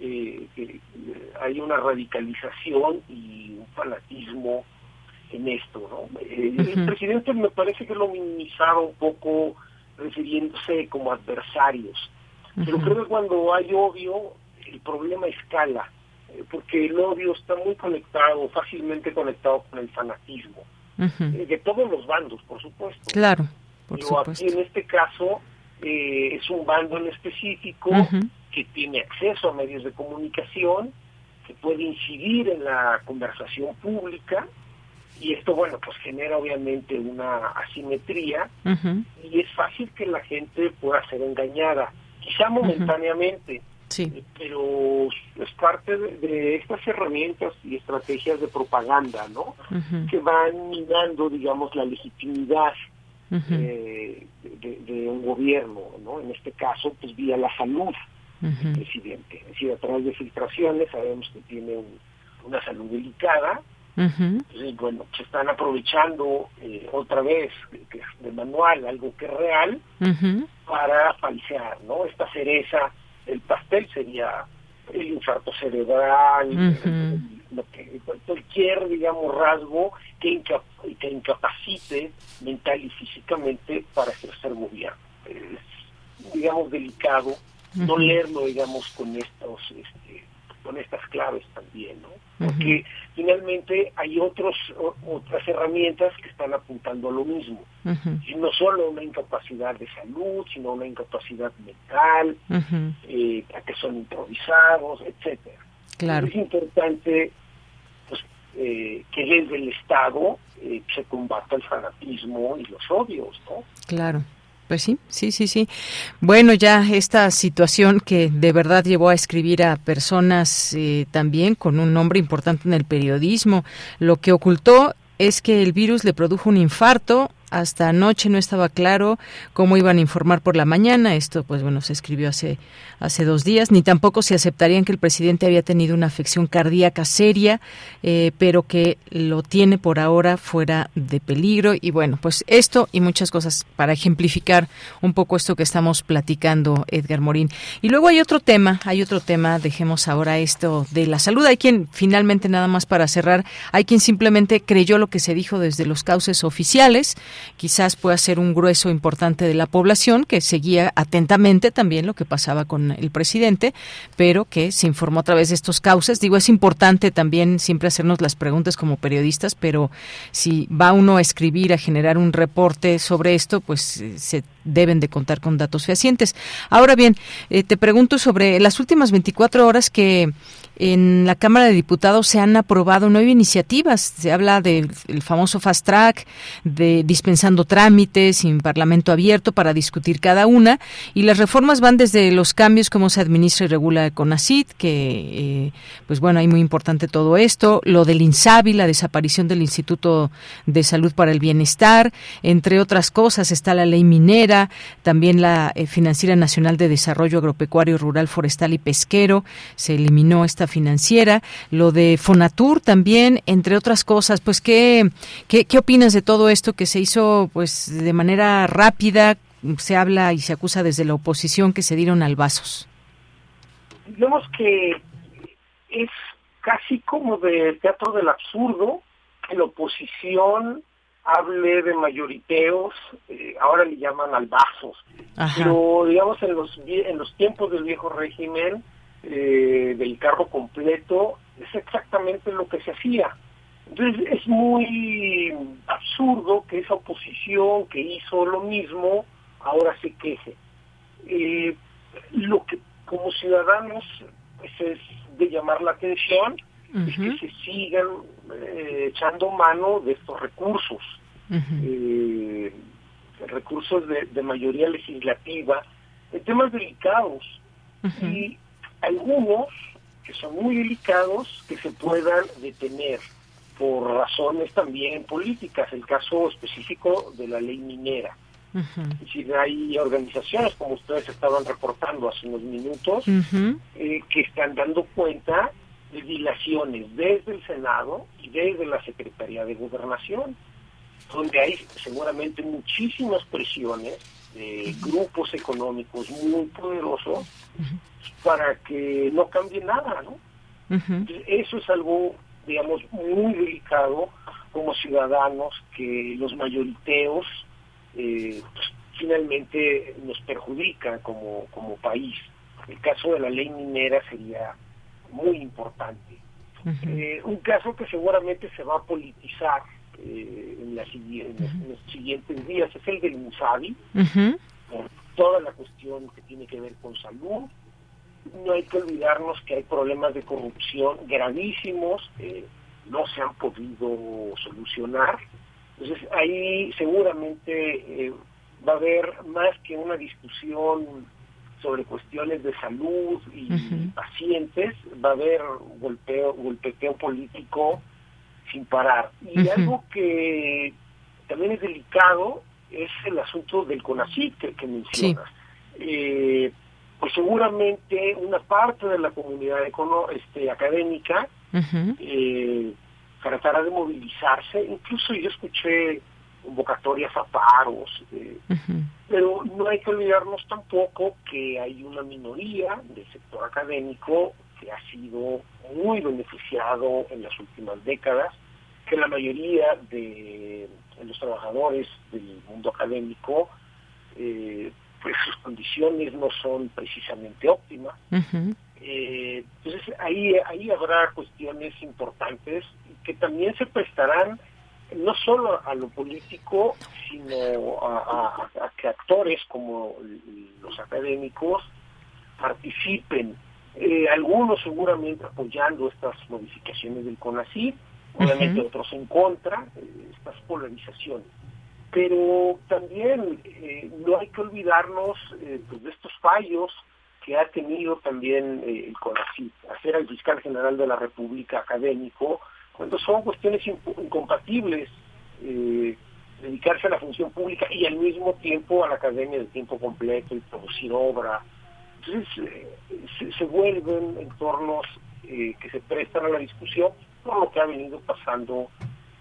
[SPEAKER 19] Eh, eh, hay una radicalización y un fanatismo en esto. ¿no? El presidente me parece que lo minimizaba un poco refiriéndose como adversarios. Pero creo que cuando hay odio, el problema escala, porque el odio está muy conectado, fácilmente conectado con el fanatismo. de todos los bandos, por supuesto.
[SPEAKER 1] Claro.
[SPEAKER 19] Pero aquí en este caso eh, es un bando en específico que tiene acceso a medios de comunicación, que puede incidir en la conversación pública y esto, bueno, pues genera obviamente una asimetría y es fácil que la gente pueda ser engañada, quizá momentáneamente,
[SPEAKER 1] sí.
[SPEAKER 19] pero es parte de, estas herramientas y estrategias de propaganda, ¿no? Que van minando, digamos, la legitimidad eh, de, un gobierno, ¿no? En este caso, pues vía la salud del presidente. Es decir, a través de filtraciones sabemos que tiene una salud delicada. Entonces, bueno, se están aprovechando eh, otra vez que de manual, algo que es real, para falsear, ¿no? Esta cereza, el pastel sería el infarto cerebral, cualquier, digamos, rasgo que, que incapacite mental y físicamente para ejercer gobierno. Es, digamos, delicado no leerlo, digamos, con estos este, con estas claves también, ¿no? Porque finalmente hay otros otras herramientas que están apuntando a lo mismo. Y no solo una incapacidad de salud, sino una incapacidad mental, eh, que son improvisados, etcétera.
[SPEAKER 1] Claro.
[SPEAKER 19] Es importante pues, eh, que desde el Estado eh, se combata el fanatismo y los odios, ¿no?
[SPEAKER 1] Claro. Pues sí, sí, sí, sí. Bueno, ya esta situación que de verdad llevó a escribir a personas eh, también con un nombre importante en el periodismo, lo que ocultó es que el virus le produjo un infarto, hasta anoche no estaba claro cómo iban a informar por la mañana. Esto, pues bueno, se escribió hace, hace dos días. Ni tampoco se aceptarían que el presidente había tenido una afección cardíaca seria, eh, pero que lo tiene por ahora fuera de peligro. Y bueno, pues esto y muchas cosas para ejemplificar un poco esto que estamos platicando, Edgar Morín. Y luego hay otro tema, hay otro tema, dejemos ahora esto de la salud. Hay quien, finalmente, nada más para cerrar, hay quien simplemente creyó lo que se dijo desde los cauces oficiales quizás pueda ser un grueso importante de la población que seguía atentamente también lo que pasaba con el presidente, pero que se informó a través de estos cauces. Digo, es importante también siempre hacernos las preguntas como periodistas, pero si va uno a escribir, a generar un reporte sobre esto, pues eh, se deben de contar con datos fehacientes. Ahora bien, eh, te pregunto sobre las últimas 24 horas que en la Cámara de Diputados se han aprobado nueve iniciativas. Se habla del famoso fast track, de dispensando trámites, sin parlamento abierto para discutir cada una. Y las reformas van desde los cambios, cómo se administra y regula con CONACID, que, eh, pues bueno, hay muy importante todo esto. Lo del INSABI, la desaparición del Instituto de Salud para el Bienestar. Entre otras cosas, está la ley minera, también la eh, Financiera Nacional de Desarrollo Agropecuario, Rural, Forestal y Pesquero. Se eliminó esta financiera, lo de Fonatur también, entre otras cosas. Pues, ¿qué, qué, qué opinas de todo esto que se hizo pues de manera rápida? Se habla y se acusa desde la oposición que se dieron albazos.
[SPEAKER 19] Digamos que es casi como de teatro del absurdo que la oposición hable de mayoriteos, eh, ahora le llaman albazos, pero digamos en los en los tiempos del viejo régimen eh, del carro completo es exactamente lo que se hacía. Entonces es muy absurdo que esa oposición que hizo lo mismo ahora se queje. Eh, lo que como ciudadanos pues, es de llamar la atención es que se sigan eh, echando mano de estos recursos, recursos de, de, mayoría legislativa, en temas delicados. Y algunos que son muy delicados que se puedan detener por razones también políticas, el caso específico de la ley minera. Es decir, hay organizaciones, como ustedes estaban reportando hace unos minutos, eh, que están dando cuenta de dilaciones desde el Senado y desde la Secretaría de Gobernación, donde hay seguramente muchísimas presiones de grupos económicos muy poderosos para que no cambie nada, ¿no? Eso es algo, digamos, muy delicado como ciudadanos que los mayoriteos eh, pues, finalmente nos perjudican como, como país. El caso de la ley minera sería muy importante. Eh, un caso que seguramente se va a politizar eh, en, en, los siguientes días es el del Musabi, por toda la cuestión que tiene que ver con salud, no hay que olvidarnos que hay problemas de corrupción gravísimos que no se han podido solucionar. Entonces ahí seguramente eh, va a haber más que una discusión sobre cuestiones de salud y pacientes, va a haber golpeo, golpeteo político sin parar. Y algo que también es delicado es el asunto del CONACYT que, que mencionas. Eh, pues seguramente una parte de la comunidad este, académica eh, tratará de movilizarse. Incluso yo escuché convocatorias a paros, eh, pero no hay que olvidarnos tampoco que hay una minoría del sector académico que ha sido muy beneficiado en las últimas décadas, que la mayoría de, los trabajadores del mundo académico eh, pues sus condiciones no son precisamente óptimas. Eh, entonces ahí, ahí habrá cuestiones importantes que también se prestarán no solo a lo político, sino a, que actores como los académicos participen, eh, algunos seguramente apoyando estas modificaciones del CONACYT, obviamente otros en contra, eh, estas polarizaciones. Pero también eh, no hay que olvidarnos pues, de estos fallos que ha tenido también el CONACYT, hacer al fiscal general de la República académico, cuando son cuestiones incompatibles, dedicarse a la función pública y al mismo tiempo a la academia de tiempo completo y producir obra, entonces eh, se, vuelven entornos eh, que se prestan a la discusión por lo que ha venido pasando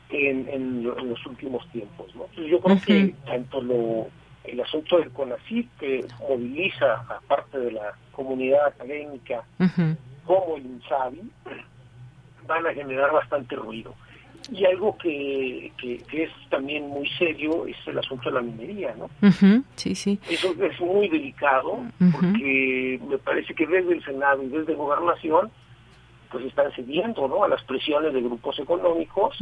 [SPEAKER 19] en, los últimos tiempos. Entonces yo creo que tanto lo, el asunto del CONACYT, que moviliza a parte de la comunidad académica, como el INSABI, van a generar bastante ruido. Y algo que, que, es también muy serio es el asunto de la minería, ¿no?
[SPEAKER 1] Sí, sí.
[SPEAKER 19] Eso es muy delicado porque me parece que desde el Senado y desde Gobernación pues están cediendo, ¿no? A las presiones de grupos económicos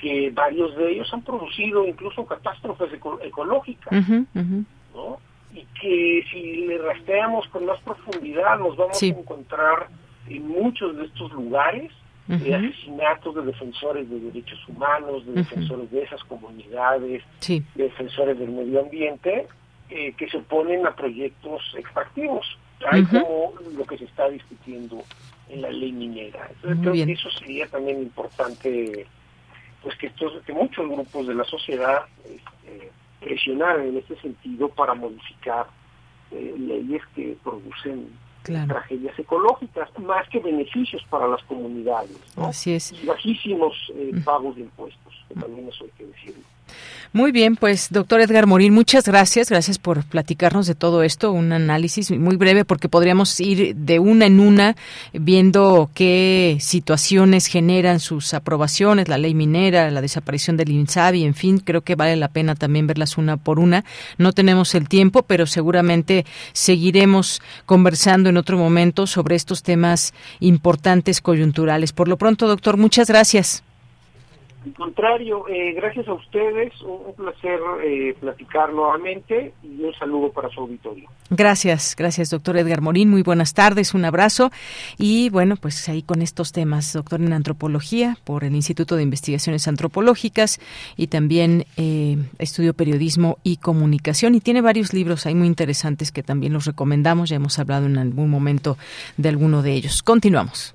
[SPEAKER 19] que varios de ellos han producido incluso catástrofes ecológicas, ¿no? Y que si le rastreamos con más profundidad nos vamos a encontrar en muchos de estos lugares de asesinatos de defensores de derechos humanos, de defensores de esas comunidades, de defensores del medio ambiente, eh, que se oponen a proyectos extractivos, tal como lo que se está discutiendo en la ley minera. Entonces creo que eso sería también importante, pues que estos, que muchos grupos de la sociedad este, presionaran en este sentido para modificar eh, leyes que producen tragedias ecológicas, más que beneficios para las comunidades.
[SPEAKER 1] Así es.
[SPEAKER 19] Y bajísimos eh, pagos de impuestos, que también eso hay que decirlo.
[SPEAKER 1] Muy bien, pues doctor Edgar Morín, muchas gracias, gracias por platicarnos de todo esto, un análisis muy breve porque podríamos ir de una en una viendo qué situaciones generan sus aprobaciones, la ley minera, la desaparición del INSABI, en fin, creo que vale la pena también verlas una por una. No tenemos el tiempo, pero seguramente seguiremos conversando en otro momento sobre estos temas importantes coyunturales. Por lo pronto, doctor, muchas gracias.
[SPEAKER 19] Al contrario, eh, gracias a ustedes, un, placer eh, platicar nuevamente y un saludo para su auditorio.
[SPEAKER 1] Gracias, gracias doctor Edgar Morín, muy buenas tardes, un abrazo y bueno, pues ahí con estos temas, doctor en antropología por el Instituto de Investigaciones Antropológicas y también eh, estudio periodismo y comunicación y tiene varios libros ahí muy interesantes que también los recomendamos, ya hemos hablado en algún momento de alguno de ellos. Continuamos.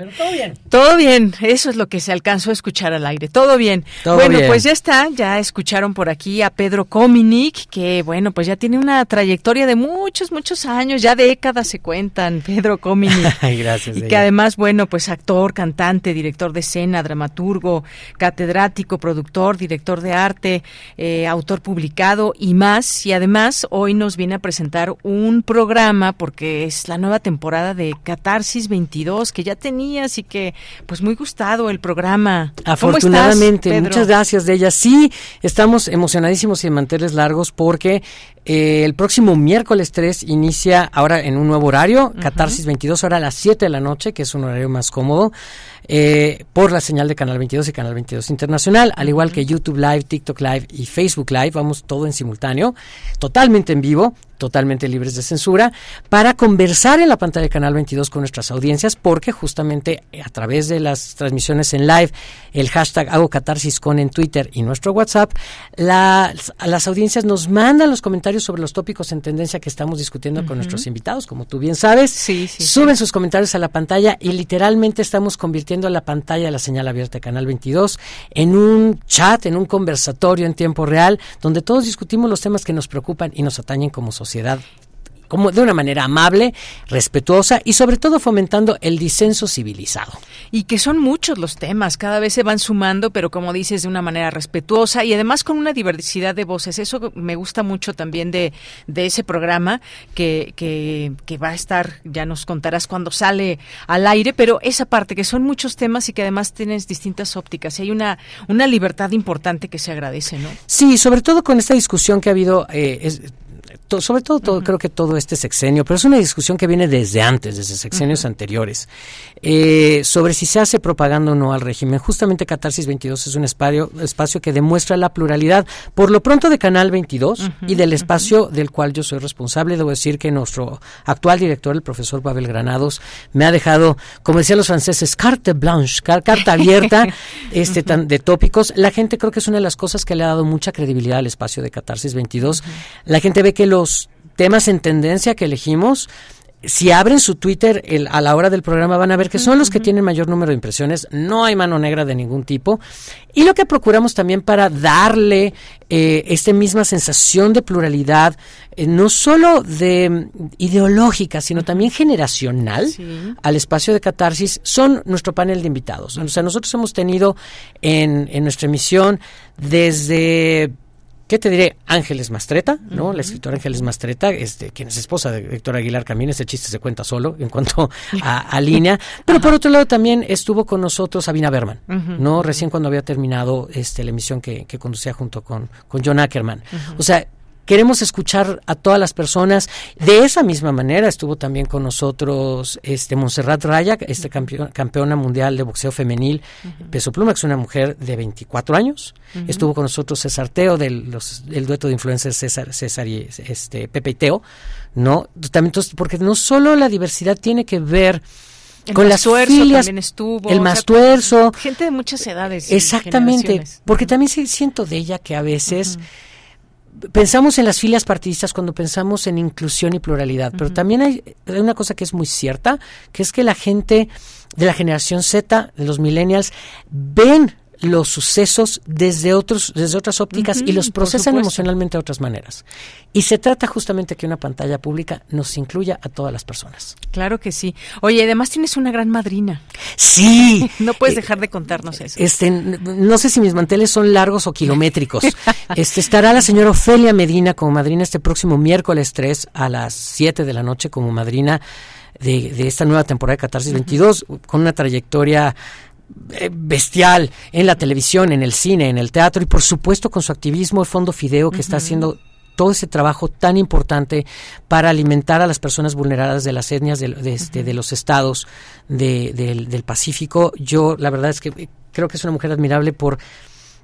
[SPEAKER 1] Pero todo bien. Todo bien, eso es lo que se alcanzó a escuchar al aire. Todo bien. bueno, pues ya está, ya escucharon por aquí a Pedro Cominic, que bueno, pues ya tiene una trayectoria de muchos, muchos años, ya décadas se cuentan, Pedro Cominic.
[SPEAKER 20] Ay, gracias.
[SPEAKER 1] Y que además, bueno, pues actor, cantante, director de escena, dramaturgo, catedrático, productor, director de arte, eh, autor publicado y más. Y además, hoy nos viene a presentar un programa, porque es la nueva temporada de Catarsis 22, que ya tenía así que pues muy gustado el programa.
[SPEAKER 20] Afortunadamente, muchas gracias de ella. Sí, estamos emocionadísimos y en manteles largos porque eh, el próximo miércoles 3 inicia ahora en un nuevo horario, Catarsis 22, ahora a las 7 de la noche, que es un horario más cómodo, eh, por la señal de Canal 22 y Canal 22 Internacional, al igual que YouTube Live, TikTok Live y Facebook Live, vamos todo en simultáneo, totalmente en vivo, totalmente libres de censura, para conversar en la pantalla de Canal 22 con nuestras audiencias, porque justamente a través de las transmisiones en live, el hashtag hago catarsis con en Twitter y nuestro WhatsApp, las audiencias nos mandan los comentarios sobre los tópicos en tendencia que estamos discutiendo con nuestros invitados, como tú bien sabes.
[SPEAKER 1] Sí,
[SPEAKER 20] suben sus comentarios a la pantalla y literalmente estamos convirtiendo la pantalla de la señal abierta de Canal 22 en un chat, en un conversatorio en tiempo real, donde todos discutimos los temas que nos preocupan y nos atañen como sociedad como de una manera amable, respetuosa y sobre todo fomentando el disenso civilizado.
[SPEAKER 1] Y que son muchos los temas, cada vez se van sumando, pero como dices, de una manera respetuosa y además con una diversidad de voces. Eso me gusta mucho también de, de ese programa que, que, que va a estar, ya nos contarás cuando sale al aire, pero esa parte que son muchos temas y que además tienes distintas ópticas y hay una, una libertad importante que se agradece, ¿no?
[SPEAKER 20] Sí, sobre todo con esta discusión que ha habido, eh, es, sobre todo, todo creo que todo este sexenio, pero es una discusión que viene desde antes, desde sexenios anteriores, eh, sobre si se hace propaganda o no al régimen. Justamente Catarsis 22 es un espacio, espacio que demuestra la pluralidad, por lo pronto de Canal 22 y del espacio del cual yo soy responsable. Debo decir que nuestro actual director, el profesor Babel Granados, me ha dejado, como decían los franceses, carte blanche, carta abierta este, tan, de tópicos. La gente creo que es una de las cosas que le ha dado mucha credibilidad al espacio de Catarsis 22. La gente ve que lo los temas en tendencia que elegimos, si abren su Twitter a la hora del programa van a ver que son los que tienen mayor número de impresiones, no hay mano negra de ningún tipo. Y lo que procuramos también para darle eh, esta misma sensación de pluralidad, eh, no solo de mm, ideológica, sino también generacional al espacio de catarsis, son nuestro panel de invitados. O sea, nosotros hemos tenido en, en nuestra emisión desde ¿Qué te diré? Ángeles Mastreta, ¿no? La escritora Ángeles Mastreta, este, quien es esposa de Héctor Aguilar Camín, ese chiste se cuenta solo en cuanto a, línea. Pero por otro lado también estuvo con nosotros Sabina Berman, ¿no? Recién cuando había terminado este, la emisión que, conducía junto con, con John Ackerman. O sea, queremos escuchar a todas las personas. De esa misma manera estuvo también con nosotros este Montserrat Raya, este campeona mundial de boxeo femenil, peso pluma, que es una mujer de 24 años. Estuvo con nosotros César Teo del dueto de influencers César, César y este Pepe y Teo, ¿no? También porque no solo la diversidad tiene que ver con las filias,
[SPEAKER 1] también estuvo,
[SPEAKER 20] el mastuerzo,
[SPEAKER 1] gente de muchas edades,
[SPEAKER 20] exactamente, porque también siento de ella que a veces pensamos en las filias partidistas cuando pensamos en inclusión y pluralidad, pero también hay, una cosa que es muy cierta, que es que la gente de la generación Z, de los millennials, ven los sucesos desde otros desde otras ópticas y los procesan emocionalmente de otras maneras. Y se trata justamente que una pantalla pública nos incluya a todas las personas.
[SPEAKER 1] Claro que sí. Oye, además tienes una gran madrina.
[SPEAKER 20] Sí.
[SPEAKER 1] no puedes eh, dejar de contarnos eso.
[SPEAKER 20] Este, no sé si mis manteles son largos o kilométricos. este estará la señora Ofelia Medina como madrina este próximo miércoles 3 a las 7 de la noche como madrina de, de esta nueva temporada de Catarsis 22 con una trayectoria bestial en la televisión, en el cine, en el teatro y por supuesto con su activismo el Fondo Fideo que está haciendo todo ese trabajo tan importante para alimentar a las personas vulneradas de las etnias de, este, de los estados del, del Pacífico. Yo la verdad es que creo que es una mujer admirable por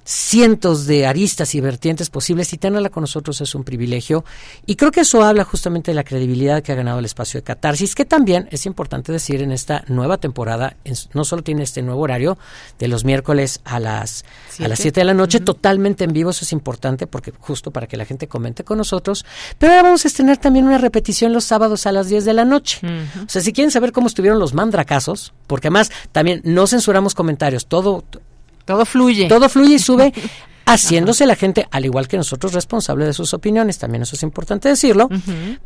[SPEAKER 20] cientos de aristas y vertientes posibles y tenerla con nosotros es un privilegio. Y creo que eso habla justamente de la credibilidad que ha ganado el espacio de catarsis, que también es importante decir en esta nueva temporada, no solo tiene este nuevo horario de los miércoles a las, a las 7 de la noche, totalmente en vivo, eso es importante porque justo para que la gente comente con nosotros, pero ahora vamos a tener también una repetición los sábados a las 10 de la noche. O sea, si quieren saber cómo estuvieron los mandracasos, porque además también no censuramos comentarios, todo
[SPEAKER 1] todo fluye.
[SPEAKER 20] Todo fluye y sube haciéndose la gente, al igual que nosotros, responsable de sus opiniones, también eso es importante decirlo.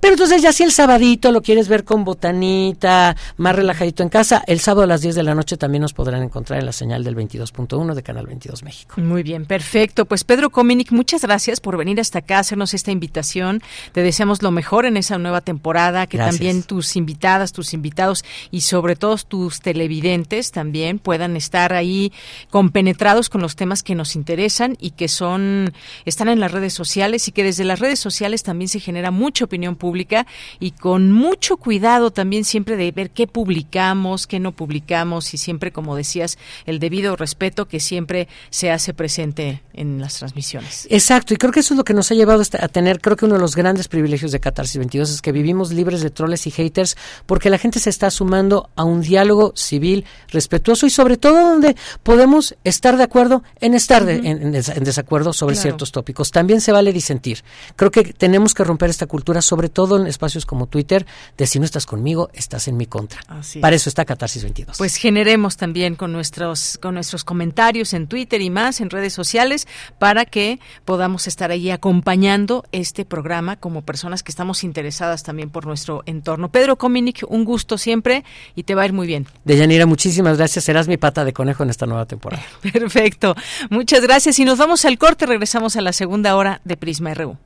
[SPEAKER 20] Pero entonces ya si el sabadito lo quieres ver con botanita, más relajadito en casa, el sábado a las 10 de la noche también nos podrán encontrar en la señal del 22.1 de Canal 22 México.
[SPEAKER 1] Muy bien, perfecto. Pues Pedro Cominic, muchas gracias por venir hasta acá, hacernos esta invitación. Te deseamos lo mejor en esa nueva temporada, que también tus invitadas, tus invitados y sobre todo tus televidentes también puedan estar ahí compenetrados con los temas que nos interesan y que son están en las redes sociales y que desde las redes sociales también se genera mucha opinión pública y con mucho cuidado también siempre de ver qué publicamos, qué no publicamos y siempre como decías el debido respeto que siempre se hace presente en las transmisiones.
[SPEAKER 20] Exacto, y creo que eso es lo que nos ha llevado a tener, creo que uno de los grandes privilegios de Catarsis 22 es que vivimos libres de troles y haters porque la gente se está sumando a un diálogo civil respetuoso y sobre todo donde podemos estar de acuerdo en estar de, en desacuerdo sobre ciertos tópicos. También se vale disentir. Creo que tenemos que romper esta cultura, sobre todo en espacios como Twitter, de si no estás conmigo, estás en mi contra. Para eso está Catarsis 22.
[SPEAKER 1] Pues generemos también con nuestros, con nuestros comentarios en Twitter y más, en redes sociales, para que podamos estar ahí acompañando este programa como personas que estamos interesadas también por nuestro entorno. Pedro Cominic, un gusto siempre y te va a ir muy bien.
[SPEAKER 20] Deyanira, muchísimas gracias. Serás mi pata de conejo en esta nueva temporada.
[SPEAKER 1] Perfecto. Muchas gracias. Y nos vamos al corte. Regresamos a la segunda hora de Prisma RU.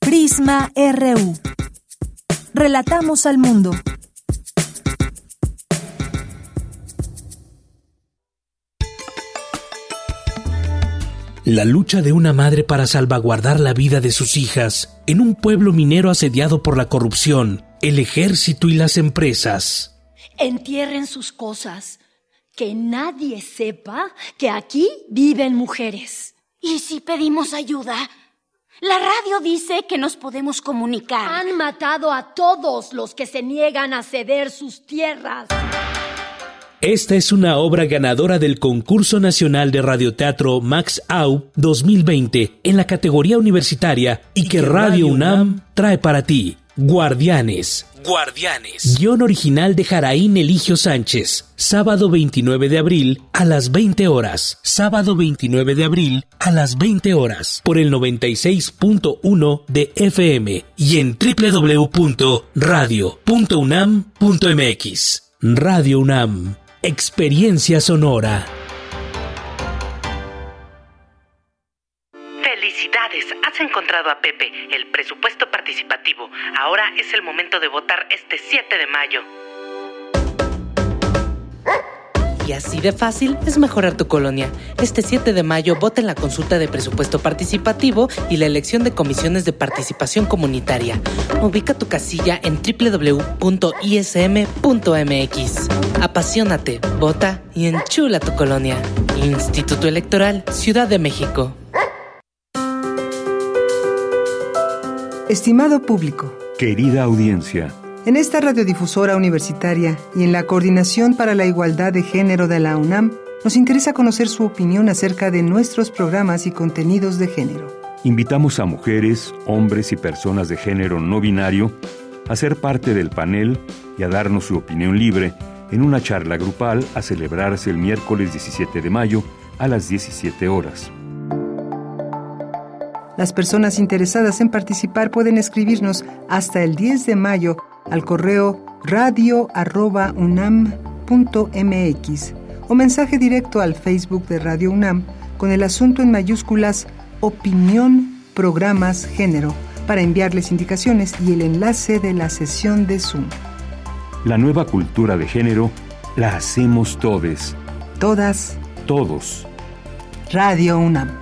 [SPEAKER 3] Prisma RU. Relatamos al mundo.
[SPEAKER 21] La lucha de una madre para salvaguardar la vida de sus hijas en un pueblo minero asediado por la corrupción, el ejército y las empresas.
[SPEAKER 22] Entierren sus cosas. Que nadie sepa que aquí viven mujeres.
[SPEAKER 23] ¿Y si pedimos ayuda? La radio dice que nos podemos comunicar.
[SPEAKER 22] Han matado a todos los que se niegan a ceder sus tierras.
[SPEAKER 21] Esta es una obra ganadora del Concurso Nacional de Radioteatro Max Au 2020 en la categoría universitaria y, que, Radio UNAM trae para ti. Guardianes. Guardianes. Guión original de Jaraín Eligio Sánchez. Sábado 29 de abril a las 20 horas. Sábado 29 de abril a las 20 horas. Por el 96.1 de FM y en www.radio.unam.mx. Radio UNAM. Experiencia sonora.
[SPEAKER 24] Has encontrado a Pepe, el presupuesto participativo. Ahora es el momento de votar este 7 de mayo.
[SPEAKER 25] Y así de fácil es mejorar tu colonia. Este 7 de mayo vota en la consulta de presupuesto participativo y la elección de comisiones de participación comunitaria. Ubica tu casilla en www.ism.mx. Apasionate, vota y enchula tu colonia. Instituto Electoral, Ciudad de México.
[SPEAKER 26] Estimado público.
[SPEAKER 2] Querida audiencia.
[SPEAKER 26] En esta radiodifusora universitaria y en la Coordinación para la Igualdad de Género de la UNAM, nos interesa conocer su opinión acerca de nuestros programas y contenidos de género.
[SPEAKER 2] Invitamos a mujeres, hombres y personas de género no binario a ser parte del panel y a darnos su opinión libre en una charla grupal a celebrarse el miércoles 17 de mayo a las 17 horas.
[SPEAKER 26] Las personas interesadas en participar pueden escribirnos hasta el 10 de mayo al correo radio.unam.mx o mensaje directo al Facebook de Radio UNAM con el asunto en mayúsculas Opinión Programas Género para enviarles indicaciones y el enlace de la sesión de Zoom.
[SPEAKER 2] La nueva cultura de género la hacemos todes.
[SPEAKER 26] Todas.
[SPEAKER 2] Todos.
[SPEAKER 26] Radio UNAM.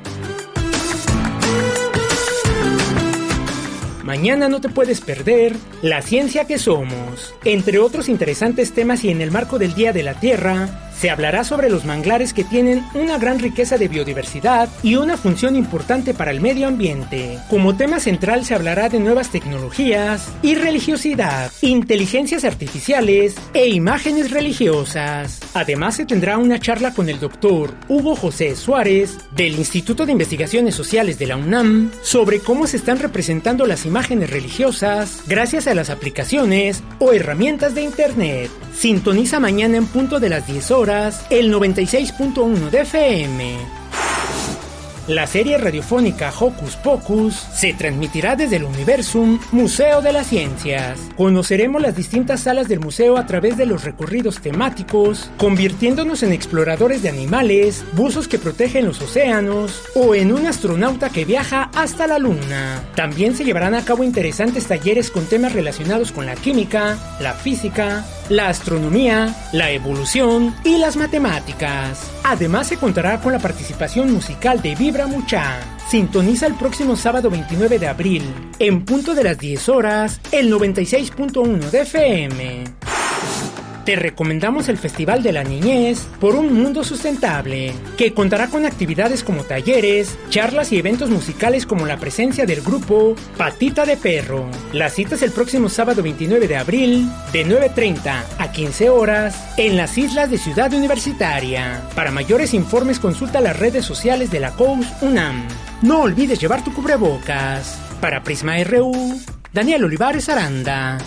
[SPEAKER 6] Mañana no te puedes perder La ciencia que somos. Entre otros interesantes temas y en el marco del Día de la Tierra, se hablará sobre los manglares que tienen una gran riqueza de biodiversidad y una función importante para el medio ambiente. Como tema central se hablará de nuevas tecnologías y religiosidad, inteligencias artificiales e imágenes religiosas. Además se tendrá una charla con el doctor Hugo José Suárez del Instituto de Investigaciones Sociales de la UNAM sobre cómo se están representando las imágenes religiosas gracias a las aplicaciones o herramientas de Internet. Sintoniza mañana en punto de las 10 horas el 96.1 de FM. La serie radiofónica Hocus Pocus se transmitirá desde el Universum Museo de las Ciencias. Conoceremos las distintas salas del museo a través de los recorridos temáticos, convirtiéndonos en exploradores de animales, buzos que protegen los océanos o en un astronauta que viaja hasta la Luna. También se llevarán a cabo interesantes talleres con temas relacionados con la química, la física, la astronomía, la evolución y las matemáticas. Además se contará con la participación musical de Vibra Mucha. Sintoniza el próximo sábado 29 de abril, en punto de las 10 horas, el 96.1 de FM. Te recomendamos el Festival de la Niñez por un Mundo Sustentable, que contará con actividades como talleres, charlas y eventos musicales como la presencia del grupo Patita de Perro. La cita es el próximo sábado 29 de abril, de 9.30 a 15 horas, en las islas de Ciudad Universitaria. Para mayores informes consulta las redes sociales de la COUS UNAM. No olvides llevar tu cubrebocas. Para Prisma RU, Daniel Olivares Aranda.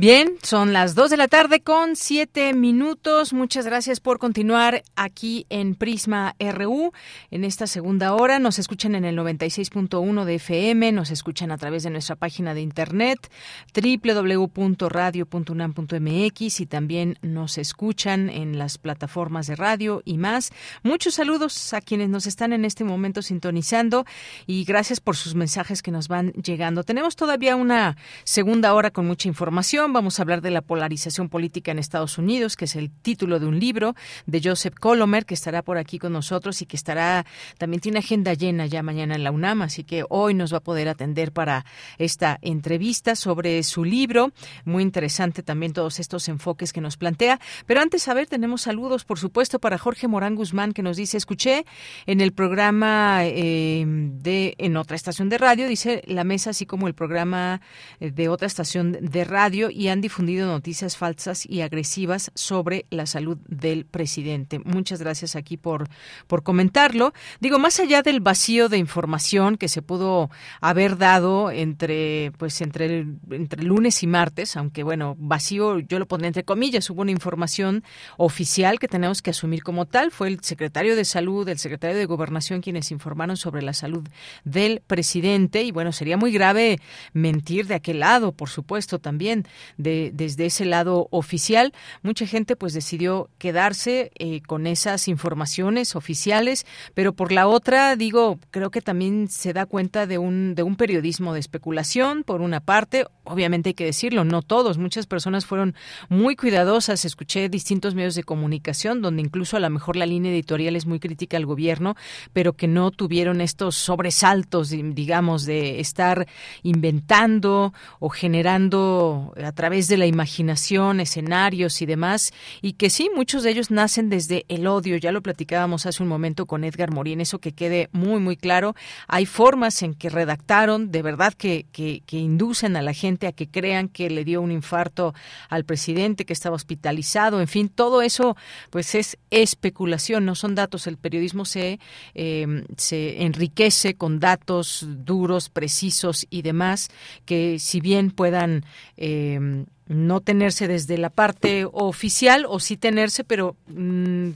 [SPEAKER 1] Bien, son las 2 de la tarde con 7 minutos. Muchas gracias por continuar aquí en Prisma RU en esta segunda hora. Nos escuchan en el 96.1 de FM, nos escuchan a través de nuestra página de internet www.radio.unam.mx y también nos escuchan en las plataformas de radio y más. Muchos saludos a quienes nos están en este momento sintonizando y gracias por sus mensajes que nos van llegando. Tenemos todavía una segunda hora con mucha información Vamos a hablar de la polarización política en Estados Unidos, que es el título de un libro de Joseph Colomer, que estará por aquí con nosotros y que estará, también tiene agenda llena ya mañana en la UNAM, así que hoy nos va a poder atender para esta entrevista sobre su libro. Muy interesante también todos estos enfoques que nos plantea. Pero antes, a ver, tenemos saludos, por supuesto, para Jorge Morán Guzmán, que nos dice, escuché en el programa eh, de, en otra estación de radio, dice la mesa, así como el programa eh, de otra estación de radio y han difundido noticias falsas y agresivas sobre la salud del presidente. Muchas gracias aquí por, por comentarlo. Digo, más allá del vacío de información que se pudo haber dado entre, pues, entre, entre lunes y martes, aunque bueno, vacío yo lo pondré entre comillas, hubo una información oficial que tenemos que asumir como tal. Fue el secretario de Salud, el secretario de Gobernación quienes informaron sobre la salud del presidente y bueno, sería muy grave mentir de aquel lado, por supuesto, también de, desde ese lado oficial. Mucha gente pues decidió quedarse eh, con esas informaciones oficiales, pero por la otra, digo, creo que también se da cuenta de un, de un periodismo de especulación, por una parte, obviamente hay que decirlo, no todos, muchas personas fueron muy cuidadosas, escuché distintos medios de comunicación donde incluso a lo mejor la línea editorial es muy crítica al gobierno, pero que no tuvieron estos sobresaltos, digamos, de estar inventando o generando a través de la imaginación, escenarios y demás, y que sí, muchos de ellos nacen desde el odio, ya lo platicábamos hace un momento con Edgar Morín, eso que quede muy, muy claro. Hay formas en que redactaron, de verdad que, que, que inducen a la gente a que crean que le dio un infarto al presidente, que estaba hospitalizado, en fin, todo eso pues es especulación, no son datos. El periodismo se, eh, se enriquece con datos duros, precisos y demás, que si bien puedan eh, no tenerse desde la parte oficial o sí tenerse, pero mm,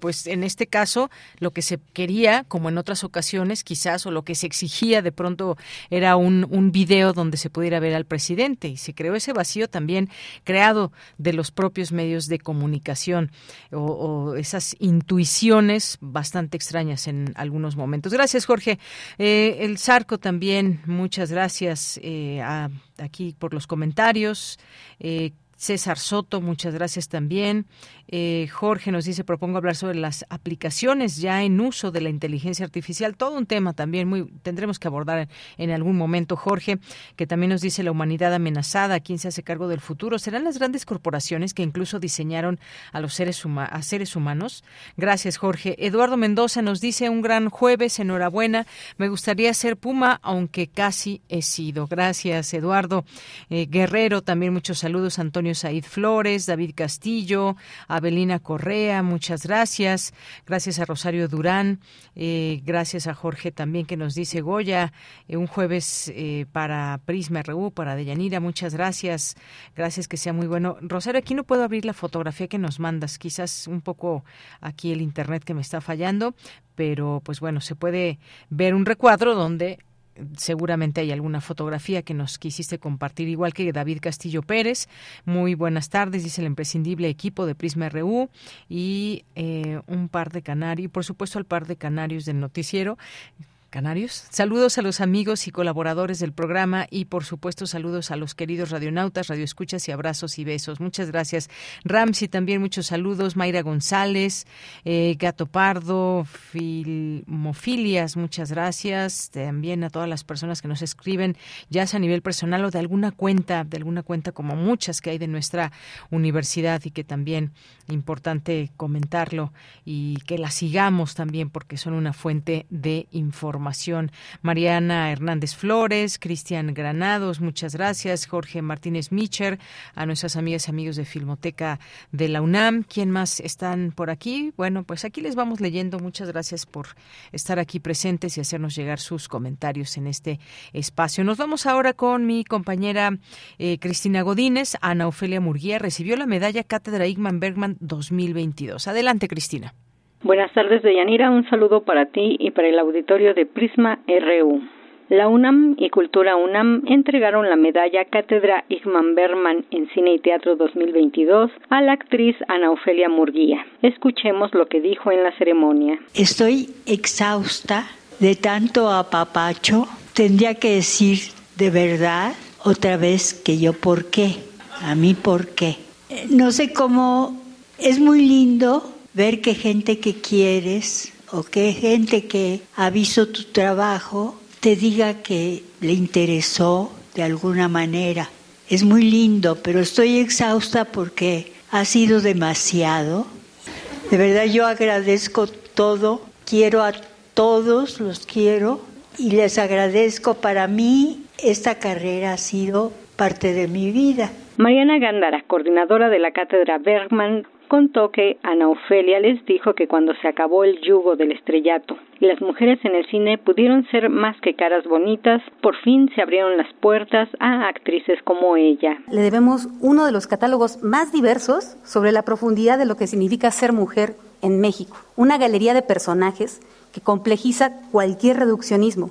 [SPEAKER 1] pues en este caso lo que se quería, como en otras ocasiones quizás, o lo que se exigía de pronto era un, un video donde se pudiera ver al presidente y se creó ese vacío también creado de los propios medios de comunicación o, esas intuiciones bastante extrañas en algunos momentos. Gracias, Jorge. Eh, el Zarco también, muchas gracias eh, aquí por los comentarios. Eh, César Soto, muchas gracias también. Eh, Jorge nos dice, propongo hablar sobre las aplicaciones ya en uso de la inteligencia artificial, todo un tema también muy tendremos que abordar en, algún momento. Jorge, que también nos dice la humanidad amenazada, ¿quién se hace cargo del futuro? ¿Serán las grandes corporaciones que incluso diseñaron a los seres, a seres humanos? Gracias, Jorge. Eduardo Mendoza nos dice, un gran jueves, enhorabuena. Me gustaría ser Puma, aunque casi he sido. Gracias, Eduardo. Eh, Guerrero, también muchos saludos. Antonio Said Flores, David Castillo, Abelina Correa, muchas gracias. Gracias a Rosario Durán, eh, gracias a Jorge también que nos dice Goya, eh, un jueves eh, para Prisma RU, para Deyanira, muchas gracias. Gracias que sea muy bueno. Rosario, aquí no puedo abrir la fotografía que nos mandas, quizás un poco aquí el internet que me está fallando, pero pues bueno, se puede ver un recuadro donde seguramente hay alguna fotografía que nos quisiste compartir, igual que David Castillo Pérez. Muy buenas tardes, dice el imprescindible equipo de Prisma RU y eh, un par de canarios, por supuesto al par de canarios del noticiero canarios. Saludos a los amigos y colaboradores del programa y por supuesto saludos a los queridos radionautas, radioescuchas y abrazos y besos. Muchas gracias. Ramsey también muchos saludos. Mayra González, eh, Gato Pardo, Filmofilias, muchas gracias. También a todas las personas que nos escriben, ya sea a nivel personal o de alguna cuenta, de alguna cuenta como muchas que hay de nuestra universidad y que también importante comentarlo y que la sigamos también porque son una fuente de información. Mariana Hernández Flores, Cristian Granados, muchas gracias. Jorge Martínez Micher, a nuestras amigas y amigos de Filmoteca de la UNAM. ¿Quién más están por aquí? Bueno, pues aquí les vamos leyendo. Muchas gracias por estar aquí presentes y hacernos llegar sus comentarios en este espacio. Nos vamos ahora con mi compañera eh, Cristina Godínez. Ana Ofelia Murguía recibió la medalla Cátedra Igman Bergman 2022. Adelante, Cristina.
[SPEAKER 27] Buenas tardes, Deyanira. Un saludo para ti y para el auditorio de Prisma RU. La UNAM y Cultura UNAM entregaron la medalla Cátedra Igman Berman en Cine y Teatro 2022 a la actriz Ana Ofelia Murguía. Escuchemos lo que dijo en la ceremonia.
[SPEAKER 28] Estoy exhausta de tanto apapacho. Tendría que decir de verdad otra vez que yo por qué. A mí por qué. No sé cómo. Es muy lindo ver que gente que quieres o que gente que ha visto tu trabajo te diga que le interesó de alguna manera. Es muy lindo, pero estoy exhausta porque ha sido demasiado. De verdad yo agradezco todo, quiero a todos, los quiero y les agradezco. Para mí esta carrera ha sido parte de mi vida.
[SPEAKER 27] Mariana Gándara, coordinadora de la cátedra Bergman, contó que Ana Ofelia les dijo que cuando se acabó el yugo del estrellato y las mujeres en el cine pudieron ser más que caras bonitas, por fin se abrieron las puertas a actrices como ella.
[SPEAKER 29] Le debemos uno de los catálogos más diversos sobre la profundidad de lo que significa ser mujer en México, una galería de personajes que complejiza cualquier reduccionismo